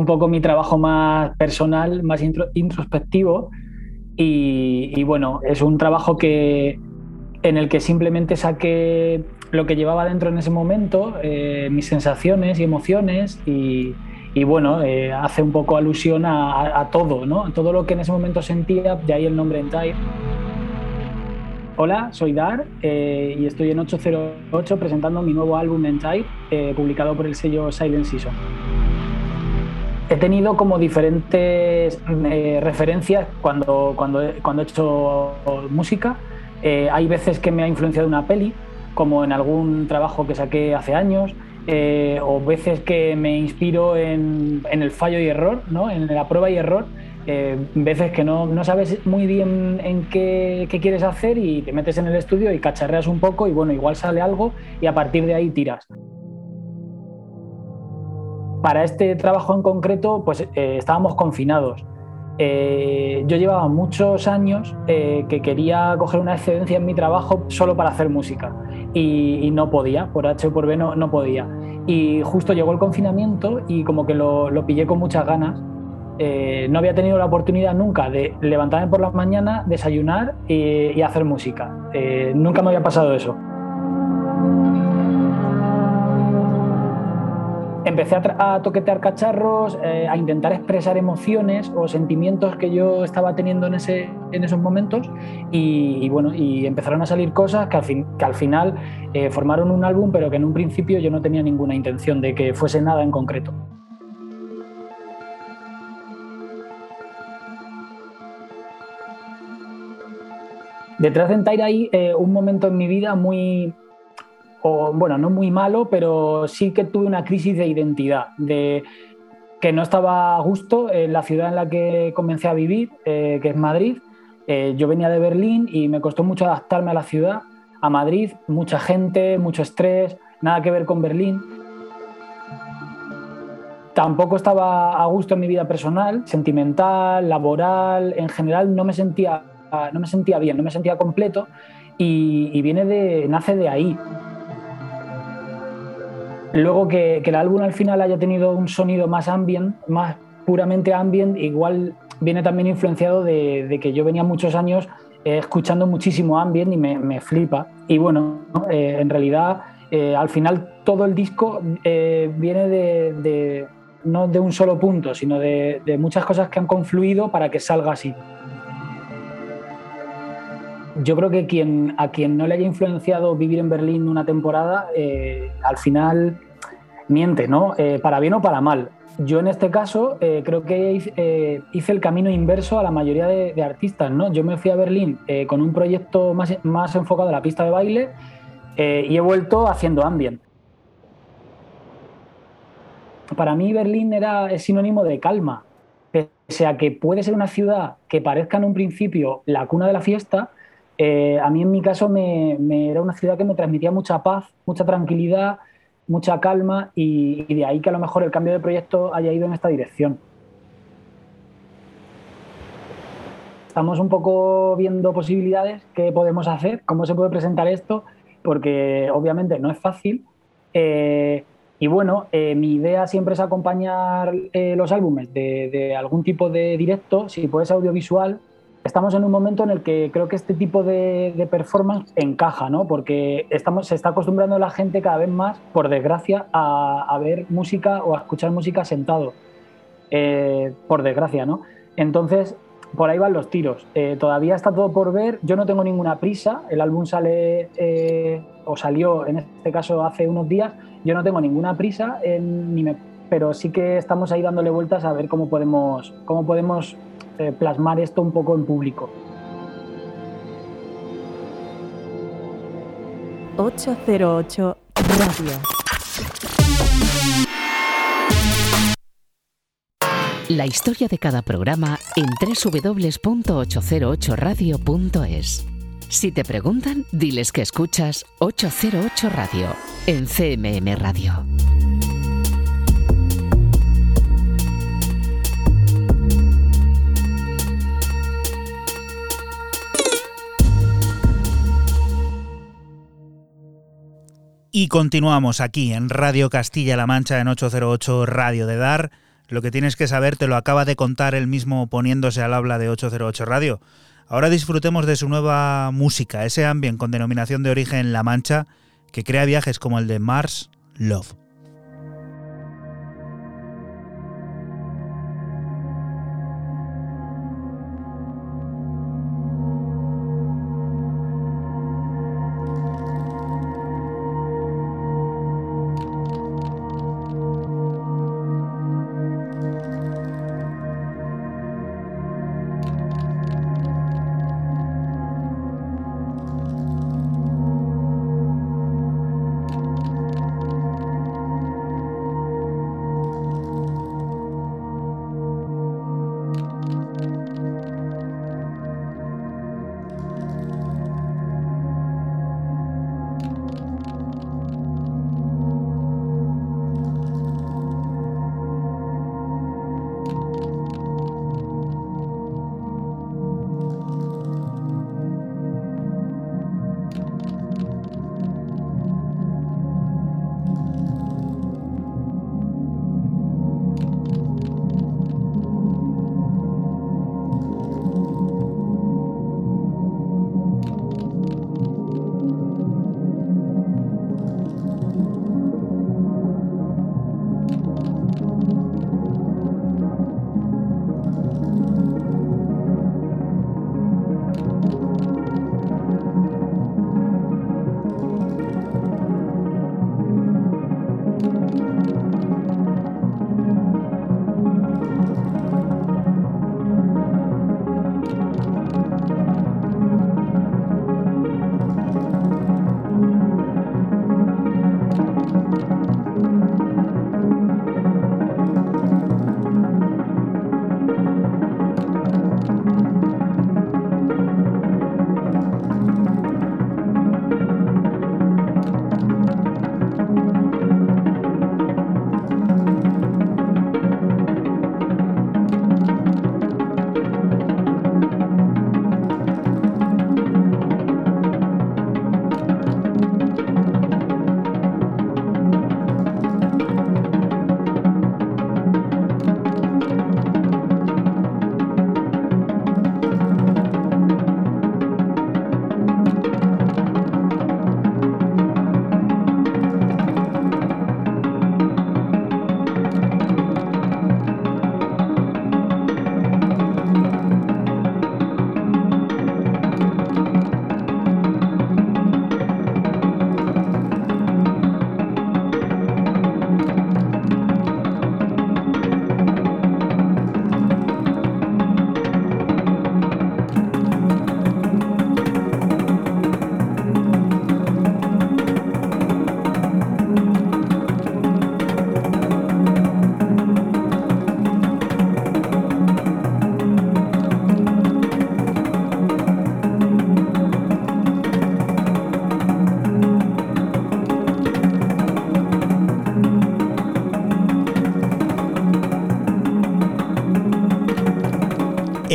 Un poco mi trabajo más personal, más intro- introspectivo y, bueno, es un trabajo que, en el que simplemente saqué lo que llevaba dentro en ese momento, eh, mis sensaciones y emociones y, bueno, eh, hace un poco alusión a, todo, ¿no? Todo lo que en ese momento sentía, de ahí el nombre Entire. Hola, soy Dar eh, y estoy en 808 presentando mi nuevo álbum Entire, publicado por el sello Silent Season. He tenido como diferentes eh, referencias cuando, cuando, cuando he hecho música. Eh, hay veces que me ha influenciado una peli, como en algún trabajo que saqué hace años, eh, o veces que me inspiro en, en el fallo y error, ¿no? en la prueba y error. Eh, veces que no, no sabes muy bien en qué, qué quieres hacer y te metes en el estudio y cacharreas un poco y bueno, igual sale algo y a partir de ahí tiras. Para este trabajo en concreto, pues eh, estábamos confinados. Eh, yo llevaba muchos años eh, que quería coger una excedencia en mi trabajo solo para hacer música y, no podía, por H o por B no, no podía. Y justo llegó el confinamiento y como que lo, lo pillé con muchas ganas. Eh, no había tenido la oportunidad nunca de levantarme por la mañana, desayunar y, y hacer música. Nunca me había pasado eso. Empecé a, toquetear cacharros, eh, a intentar expresar emociones o sentimientos que yo estaba teniendo en, ese, en esos momentos y, y bueno, y empezaron a salir cosas que al, fin- que al final eh, formaron un álbum, pero que en un principio yo no tenía ninguna intención de que fuese nada en concreto. Detrás de Entaire hay eh, un momento en mi vida muy, o bueno, no muy malo, pero sí que tuve una crisis de identidad, de que no estaba a gusto en la ciudad en la que comencé a vivir, eh, que es Madrid. Eh, yo venía de Berlín y me costó mucho adaptarme a la ciudad, a Madrid, mucha gente, mucho estrés, nada que ver con Berlín. Tampoco estaba a gusto en mi vida personal, sentimental, laboral, en general no me sentía, no me sentía bien, no me sentía completo y, y viene de, nace de ahí. Luego que, el álbum al final haya tenido un sonido más ambient, más puramente ambient, igual viene también influenciado de, que yo venía muchos años eh, escuchando muchísimo ambient y me, flipa. Y bueno, ¿no? Eh, en realidad eh, al final todo el disco viene de, no de un solo punto, sino de muchas cosas que han confluido para que salga así. Yo creo que quien, a quien no le haya influenciado vivir en Berlín una temporada, eh, al final miente, ¿no? Eh, para bien o para mal. Yo en este caso eh, creo que hice, el camino inverso a la mayoría de, artistas, ¿no? Yo me fui a Berlín con un proyecto más, más enfocado a la pista de baile y he vuelto haciendo ambient. Para mí Berlín era, sinónimo de calma, pese a que puede ser una ciudad que parezca en un principio la cuna de la fiesta, eh, a mí en mi caso me, era una ciudad que me transmitía mucha paz, mucha tranquilidad, mucha calma y, de ahí que a lo mejor el cambio de proyecto haya ido en esta dirección. Estamos un poco viendo posibilidades, qué podemos hacer, cómo se puede presentar esto, porque obviamente no es fácil. Eh, y bueno, eh, mi idea siempre es acompañar los álbumes de, de algún tipo de directo, si puede ser audiovisual. Estamos en un momento en el que creo que este tipo de, de performance encaja, ¿no? Porque estamos, se está acostumbrando la gente cada vez más, por desgracia, a, a ver música o a escuchar música sentado. Eh, por desgracia, ¿no? Entonces, por ahí van los tiros. Eh, todavía está todo por ver. Yo no tengo ninguna prisa. El álbum sale eh, o salió en este caso hace unos días. Yo no tengo ninguna prisa, ni me- pero sí que estamos ahí dándole vueltas a ver cómo podemos, cómo podemos eh, plasmar esto un poco en público. 808 Radio. La historia de cada programa en www.808radio.es. Si te preguntan, diles que escuchas 808 Radio en CMM Radio. Y continuamos aquí en Radio Castilla-La Mancha en 808 Radio de Dar. Lo que tienes que saber te lo acaba de contar él mismo poniéndose al habla de 808 Radio. Ahora disfrutemos de su nueva música, ese ambient con denominación de origen La Mancha, que crea viajes como el de Mars Love.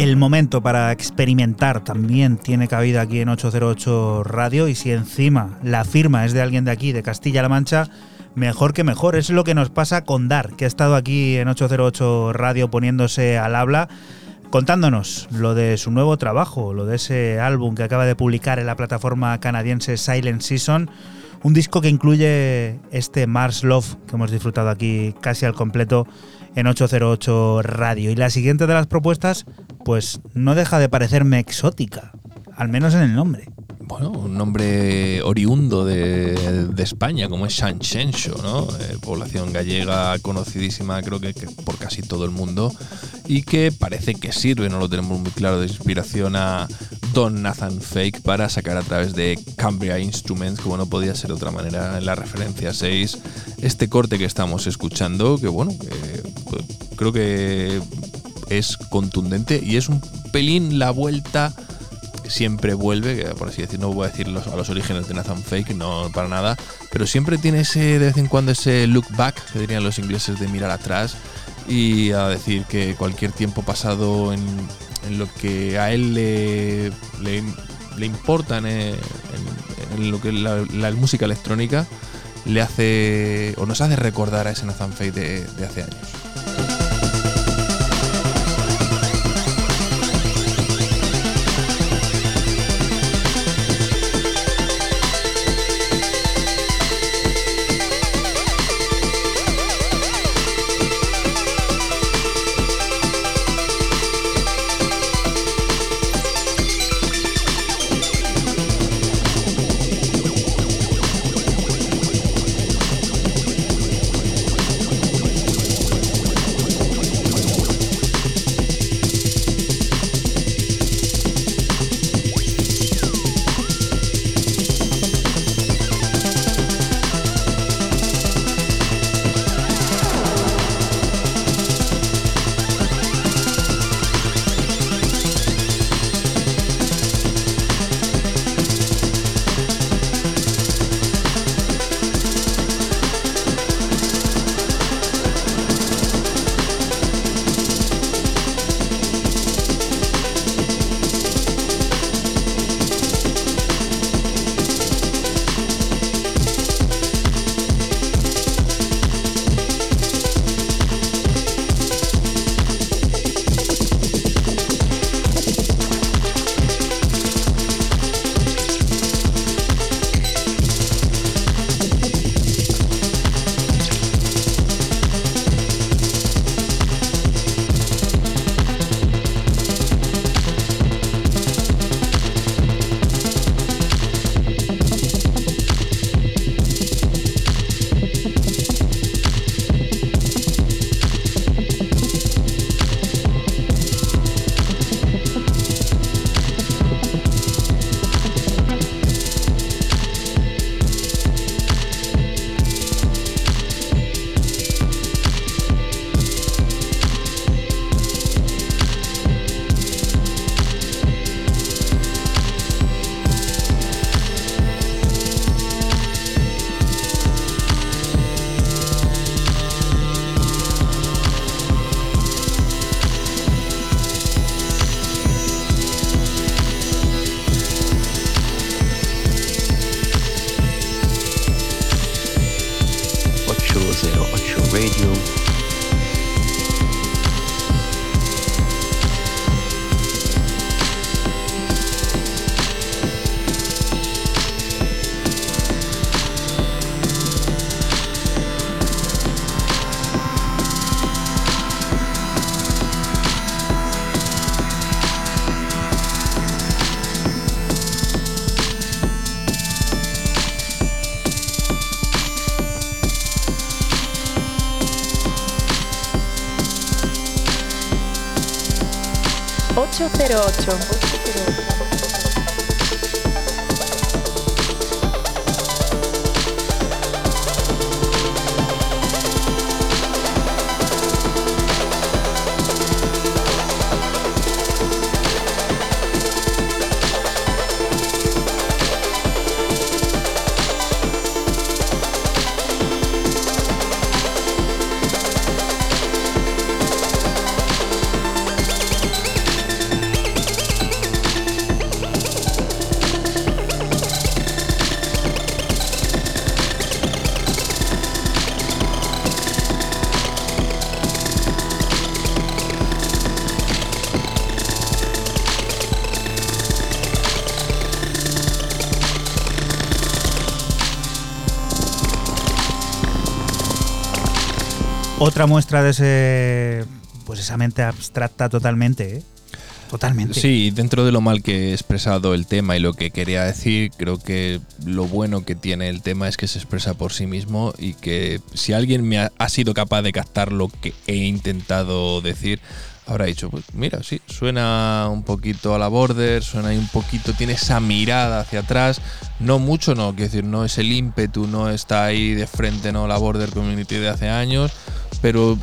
El momento para experimentar también tiene cabida aquí en 808 Radio y si encima la firma es de alguien de aquí, de Castilla-La Mancha, mejor que mejor. Es lo que nos pasa con Dar, que ha estado aquí en 808 Radio poniéndose al habla, contándonos lo de su nuevo trabajo, lo de ese álbum que acaba de publicar en la plataforma canadiense Silent Season. Un disco que incluye este Mars Love que hemos disfrutado aquí casi al completo en 808 Radio. Y la siguiente de las propuestas, pues no deja de parecerme exótica, al menos en el nombre. Bueno, un nombre oriundo de, España, como es Sanxenxo, ¿no? Eh, población gallega conocidísima, creo que, que por casi todo el mundo, y que parece que sirve, no lo tenemos muy claro, de inspiración a Don Nathan Fake para sacar a través de Cambria Instruments, como no podía ser de otra manera, en la referencia 6, este corte que estamos escuchando, que bueno, que, pues, creo que es contundente y es un pelín la vuelta siempre vuelve, por así decirlo, no voy a decir los- a los orígenes de Nathan Fake, no para nada, pero siempre tiene ese de vez en cuando ese look back, que dirían los ingleses de mirar atrás y a decir que cualquier tiempo pasado en, en lo que a él le, le, le importa en, en- en lo que la, la música electrónica le hace o nos hace recordar a ese Nathan Fake de, de hace años. Radio. 08. Otra muestra de ese. Pues esa mente abstracta totalmente, ¿eh? Totalmente. Sí, dentro de lo mal que he expresado el tema y lo que quería decir, creo que lo bueno que tiene el tema es que se expresa por sí mismo y que si alguien me ha, sido capaz de captar lo que he intentado decir, habrá dicho, pues mira, sí, suena un poquito a la border, suena un poquito, tiene esa mirada hacia atrás, no mucho, no, quiero decir, no es el ímpetu, no está ahí de frente, no la border community de hace años, pero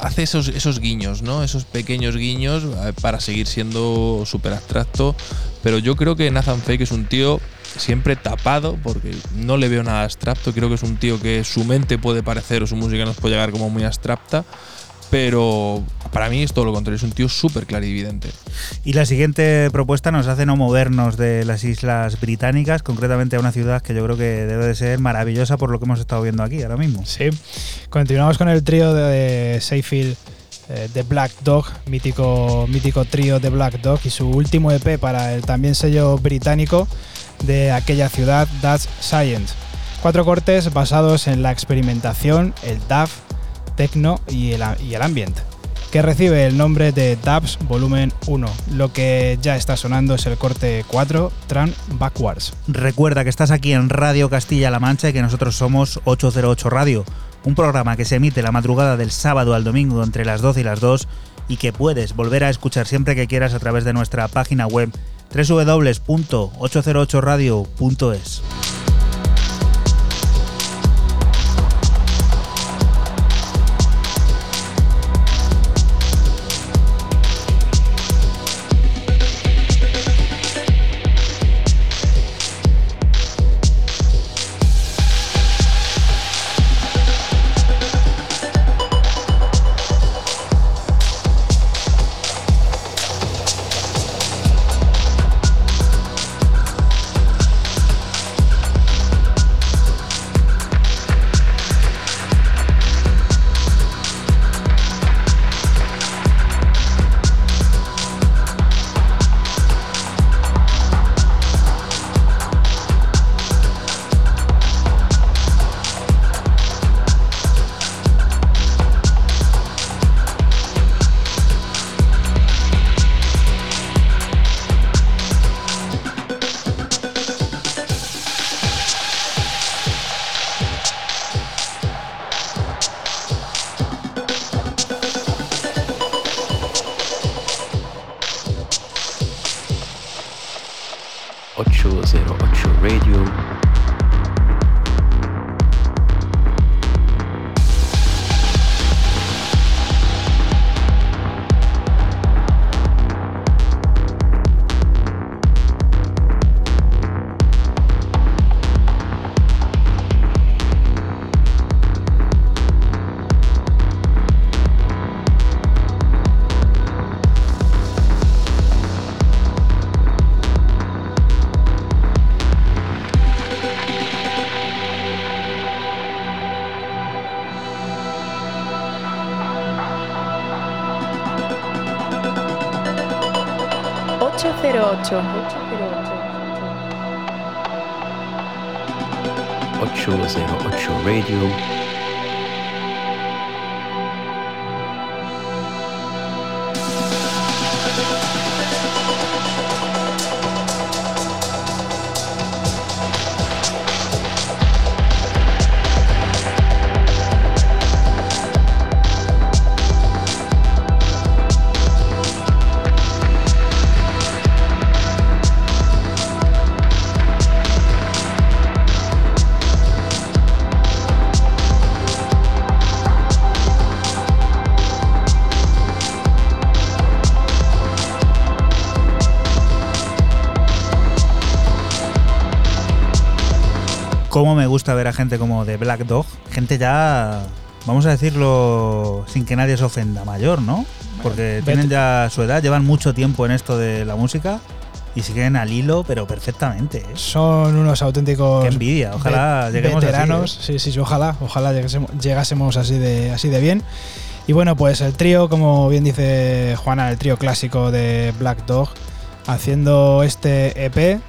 hace esos, esos guiños, ¿no? Esos pequeños guiños eh, para seguir siendo súper abstracto. Pero yo creo que Nathan Fake es un tío siempre tapado, porque no le veo nada abstracto. Creo que es un tío que su mente puede parecer o su música nos puede llegar como muy abstracta. Pero para mí es todo lo contrario, es un tío súper clarividente. Y la siguiente propuesta nos hace no movernos de las islas británicas, concretamente a una ciudad que yo creo que debe de ser maravillosa por lo que hemos estado viendo aquí ahora mismo. Sí. Continuamos con el trío de Seyfield eh, The Black Dog, mítico, mítico trío de Black Dog y su último EP para el también sello británico de aquella ciudad, That's Science. Cuatro cortes basados en la experimentación, el DAF, techno y el, y el ambient, que recibe el nombre de Dubs Volumen 1. Lo que ya está sonando es el corte 4, Tran Backwards. Recuerda que estás aquí en Radio Castilla-La Mancha y que nosotros somos 808 Radio, un programa que se emite la madrugada del sábado al domingo entre las 12 y las 2 y que puedes volver a escuchar siempre que quieras a través de nuestra página web www.808radio.es. gusta ver a gente como de Black Dog, gente ya, vamos a decirlo sin que nadie se ofenda, mayor, ¿no? Porque tienen ya su edad, llevan mucho tiempo en esto de la música y siguen al hilo, pero perfectamente. ¿eh? Son unos auténticos Qué envidia, ojalá lleguemos así, veteranos. Sí, sí, ojalá, ojalá llegásemos, llegásemos así de así de bien. Y bueno, pues el trío, como bien dice Juana, el trío clásico de Black Dog, haciendo este EP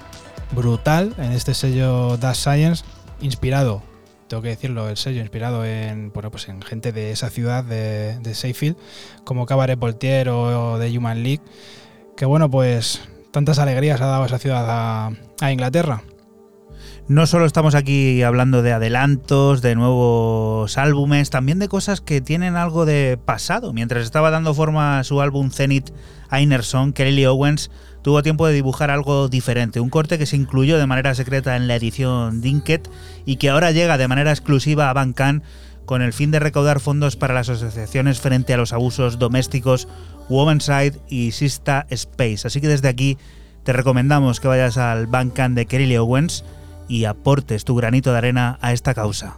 brutal en este sello Dash Science, inspirado tengo que decirlo, el sello inspirado en, bueno, pues en gente de esa ciudad de, de Sheffield, como Cabaret Voltaire o, The Human League, que bueno, pues tantas alegrías ha dado esa ciudad a, a Inglaterra. No solo estamos aquí hablando de adelantos, de nuevos álbumes, también de cosas que tienen algo de pasado. Mientras estaba dando forma a su álbum Zenith Einer Song, Kelly Owens tuvo tiempo de dibujar algo diferente, un corte que se incluyó de manera secreta en la edición Dinket y que ahora llega de manera exclusiva a Bandcamp con el fin de recaudar fondos para las asociaciones frente a los abusos domésticos Womanside y Sista Space. Así que desde aquí te recomendamos que vayas al Bandcamp de Kelly Owens y aportes tu granito de arena a esta causa.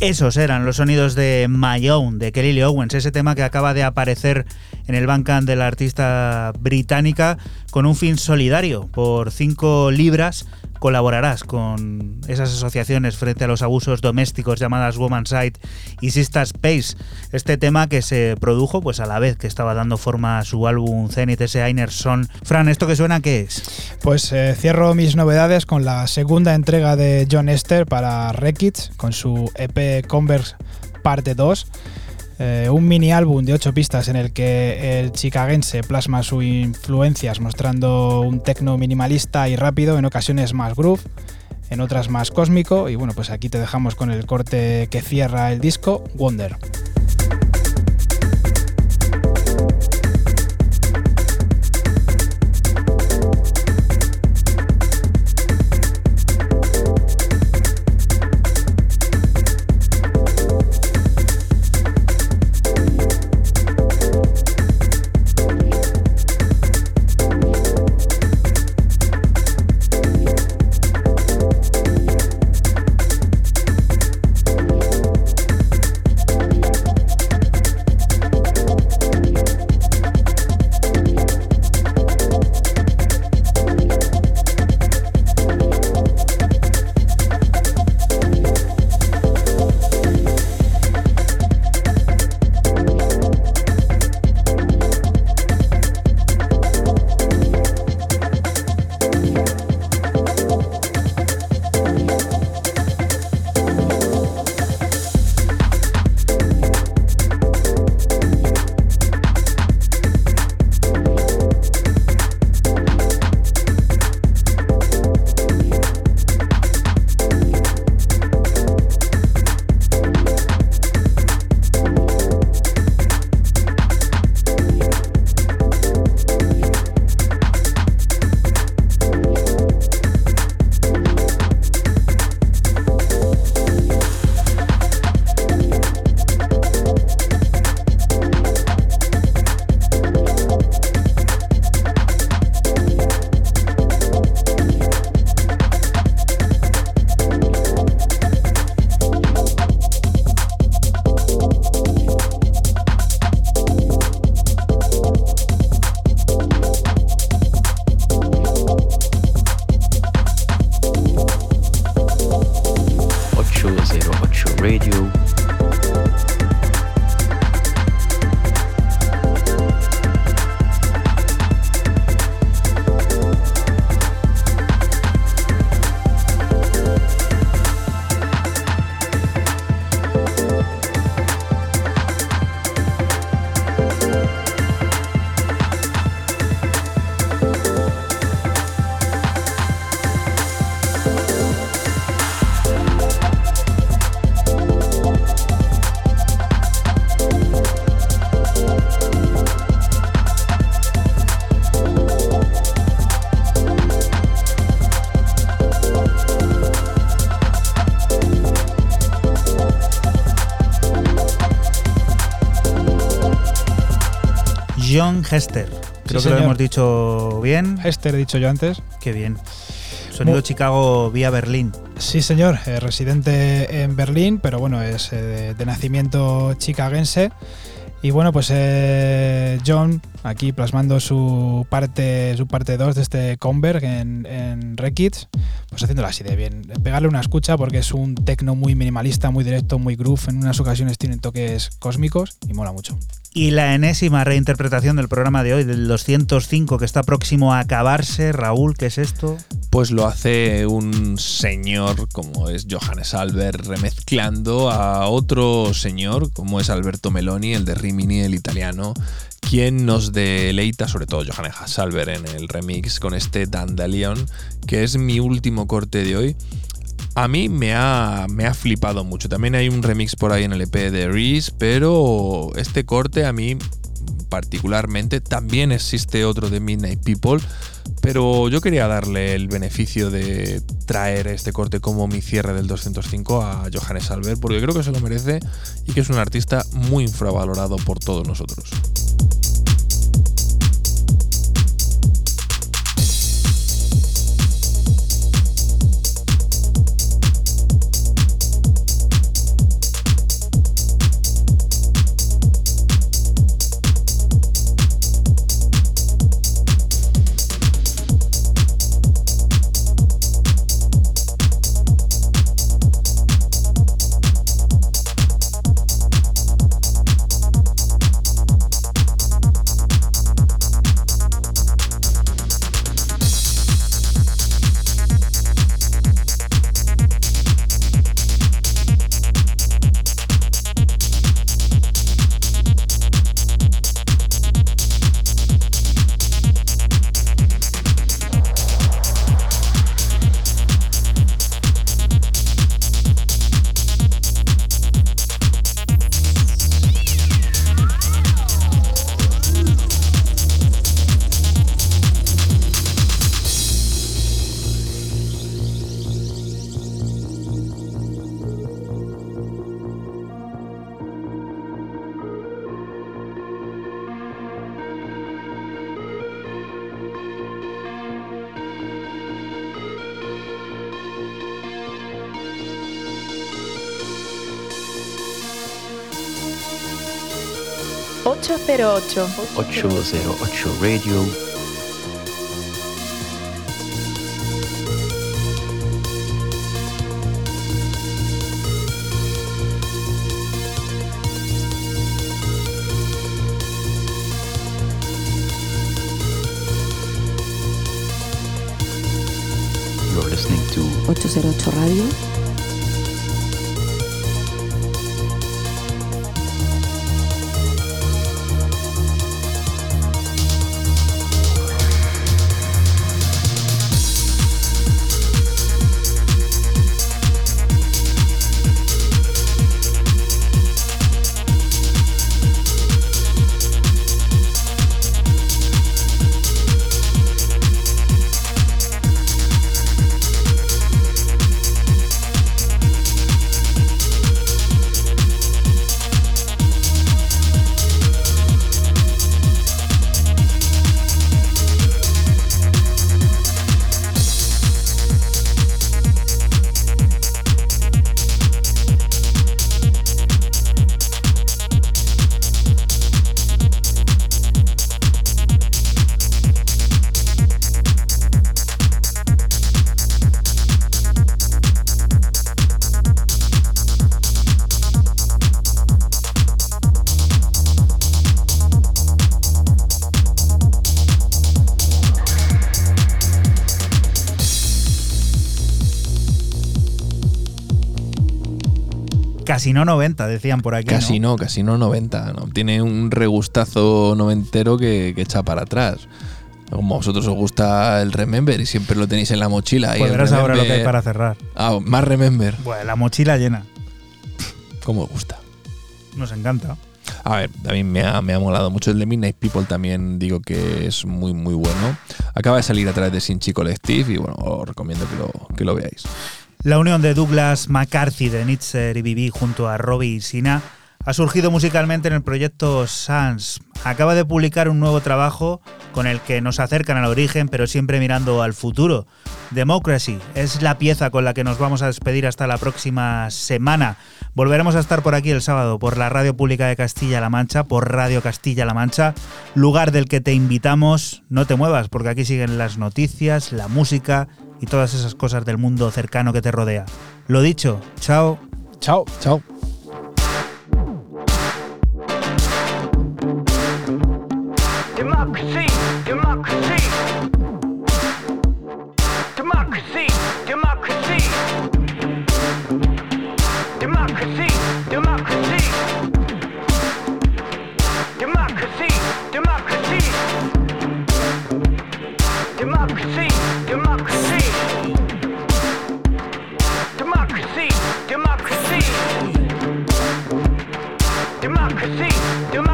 Esos eran los sonidos de My Own de Kelly Owens, ese tema que acaba de aparecer en el Bandcamp de la artista británica con un fin solidario. Por 5 libras colaborarás con esas asociaciones frente a los abusos domésticos llamadas Womanside y Sister Space. Este tema que se produjo pues a la vez que estaba dando forma a su álbum Zenith ese Einer Son. Fran, ¿esto que suena qué es? Pues eh, cierro mis novedades con la segunda entrega de John Esther para Rekids, con su EP Converse Parte 2. Eh, un mini álbum de 8 pistas en el que el chicagense plasma sus influencias mostrando un techno minimalista y rápido, en ocasiones más groove, en otras más cósmico. Y bueno, pues aquí te dejamos con el corte que cierra el disco, Wonder. Hester. Creo que señor. lo hemos dicho bien. Hester he dicho yo antes. Qué bien. Sonido Chicago vía Berlín. Sí, señor, eh, residente en Berlín, pero bueno, es eh, de, de nacimiento chicagense. Y bueno, pues eh, John aquí plasmando su parte su parte 2 de este Converg en, en Rekids, pues haciéndolo así de bien. Pegarle una escucha porque es un tecno muy minimalista, muy directo, muy groove. En unas ocasiones tiene toques cósmicos y mola mucho. Y la enésima reinterpretación del programa de hoy, del 205, que está próximo a acabarse. Raúl, ¿qué es esto? Pues lo hace un señor como es Johannes Albert remezclando a otro señor como es Alberto Meloni, el de Rimini, el italiano, quien nos deleita, sobre todo Johannes Albert en el remix con este Dandelion, que es mi último corte de hoy. A mí me ha, me ha flipado mucho. También hay un remix por ahí en el EP de Reese, pero este corte a mí particularmente. También existe otro de Midnight People, pero yo quería darle el beneficio de traer este corte como mi cierre del 205 a Johannes Albert, porque creo que se lo merece y que es un artista muy infravalorado por todos nosotros. Ocho cero ocho 808 Radio. Casi no 90, decían por aquí. Casi ¿no? no, casi no 90. ¿no? Tiene un regustazo noventero que, que echa para atrás. Como a vosotros os gusta el Remember y siempre lo tenéis en la mochila. Pues verás ahora lo que hay para cerrar. Ah, más Remember. Bueno, la mochila llena. ¿Cómo os gusta? Nos encanta. A ver, a mí me ha, me ha molado mucho. El de Midnight People también digo que es muy, muy bueno. Acaba de salir a través de Sinchi Collective y bueno, os recomiendo que lo, que lo veáis. La unión de Douglas McCarthy de Nitzer y Bibi junto a Robbie Sina Ha surgido musicalmente en el proyecto Sans. Acaba de publicar un nuevo trabajo con el que nos acercan al origen, pero siempre mirando al futuro. Democracy es la pieza con la que nos vamos a despedir hasta la próxima semana. Volveremos a estar por aquí el sábado por la Radio Pública de Castilla-La Mancha, por Radio Castilla-La Mancha, lugar del que te invitamos. No te muevas, porque aquí siguen las noticias, la música y todas esas cosas del mundo cercano que te rodea. Lo dicho, chao. Chao. Chao. Democracy, democracy. Democracy, Democracy, democracy. Democracy, democracy. Democracy.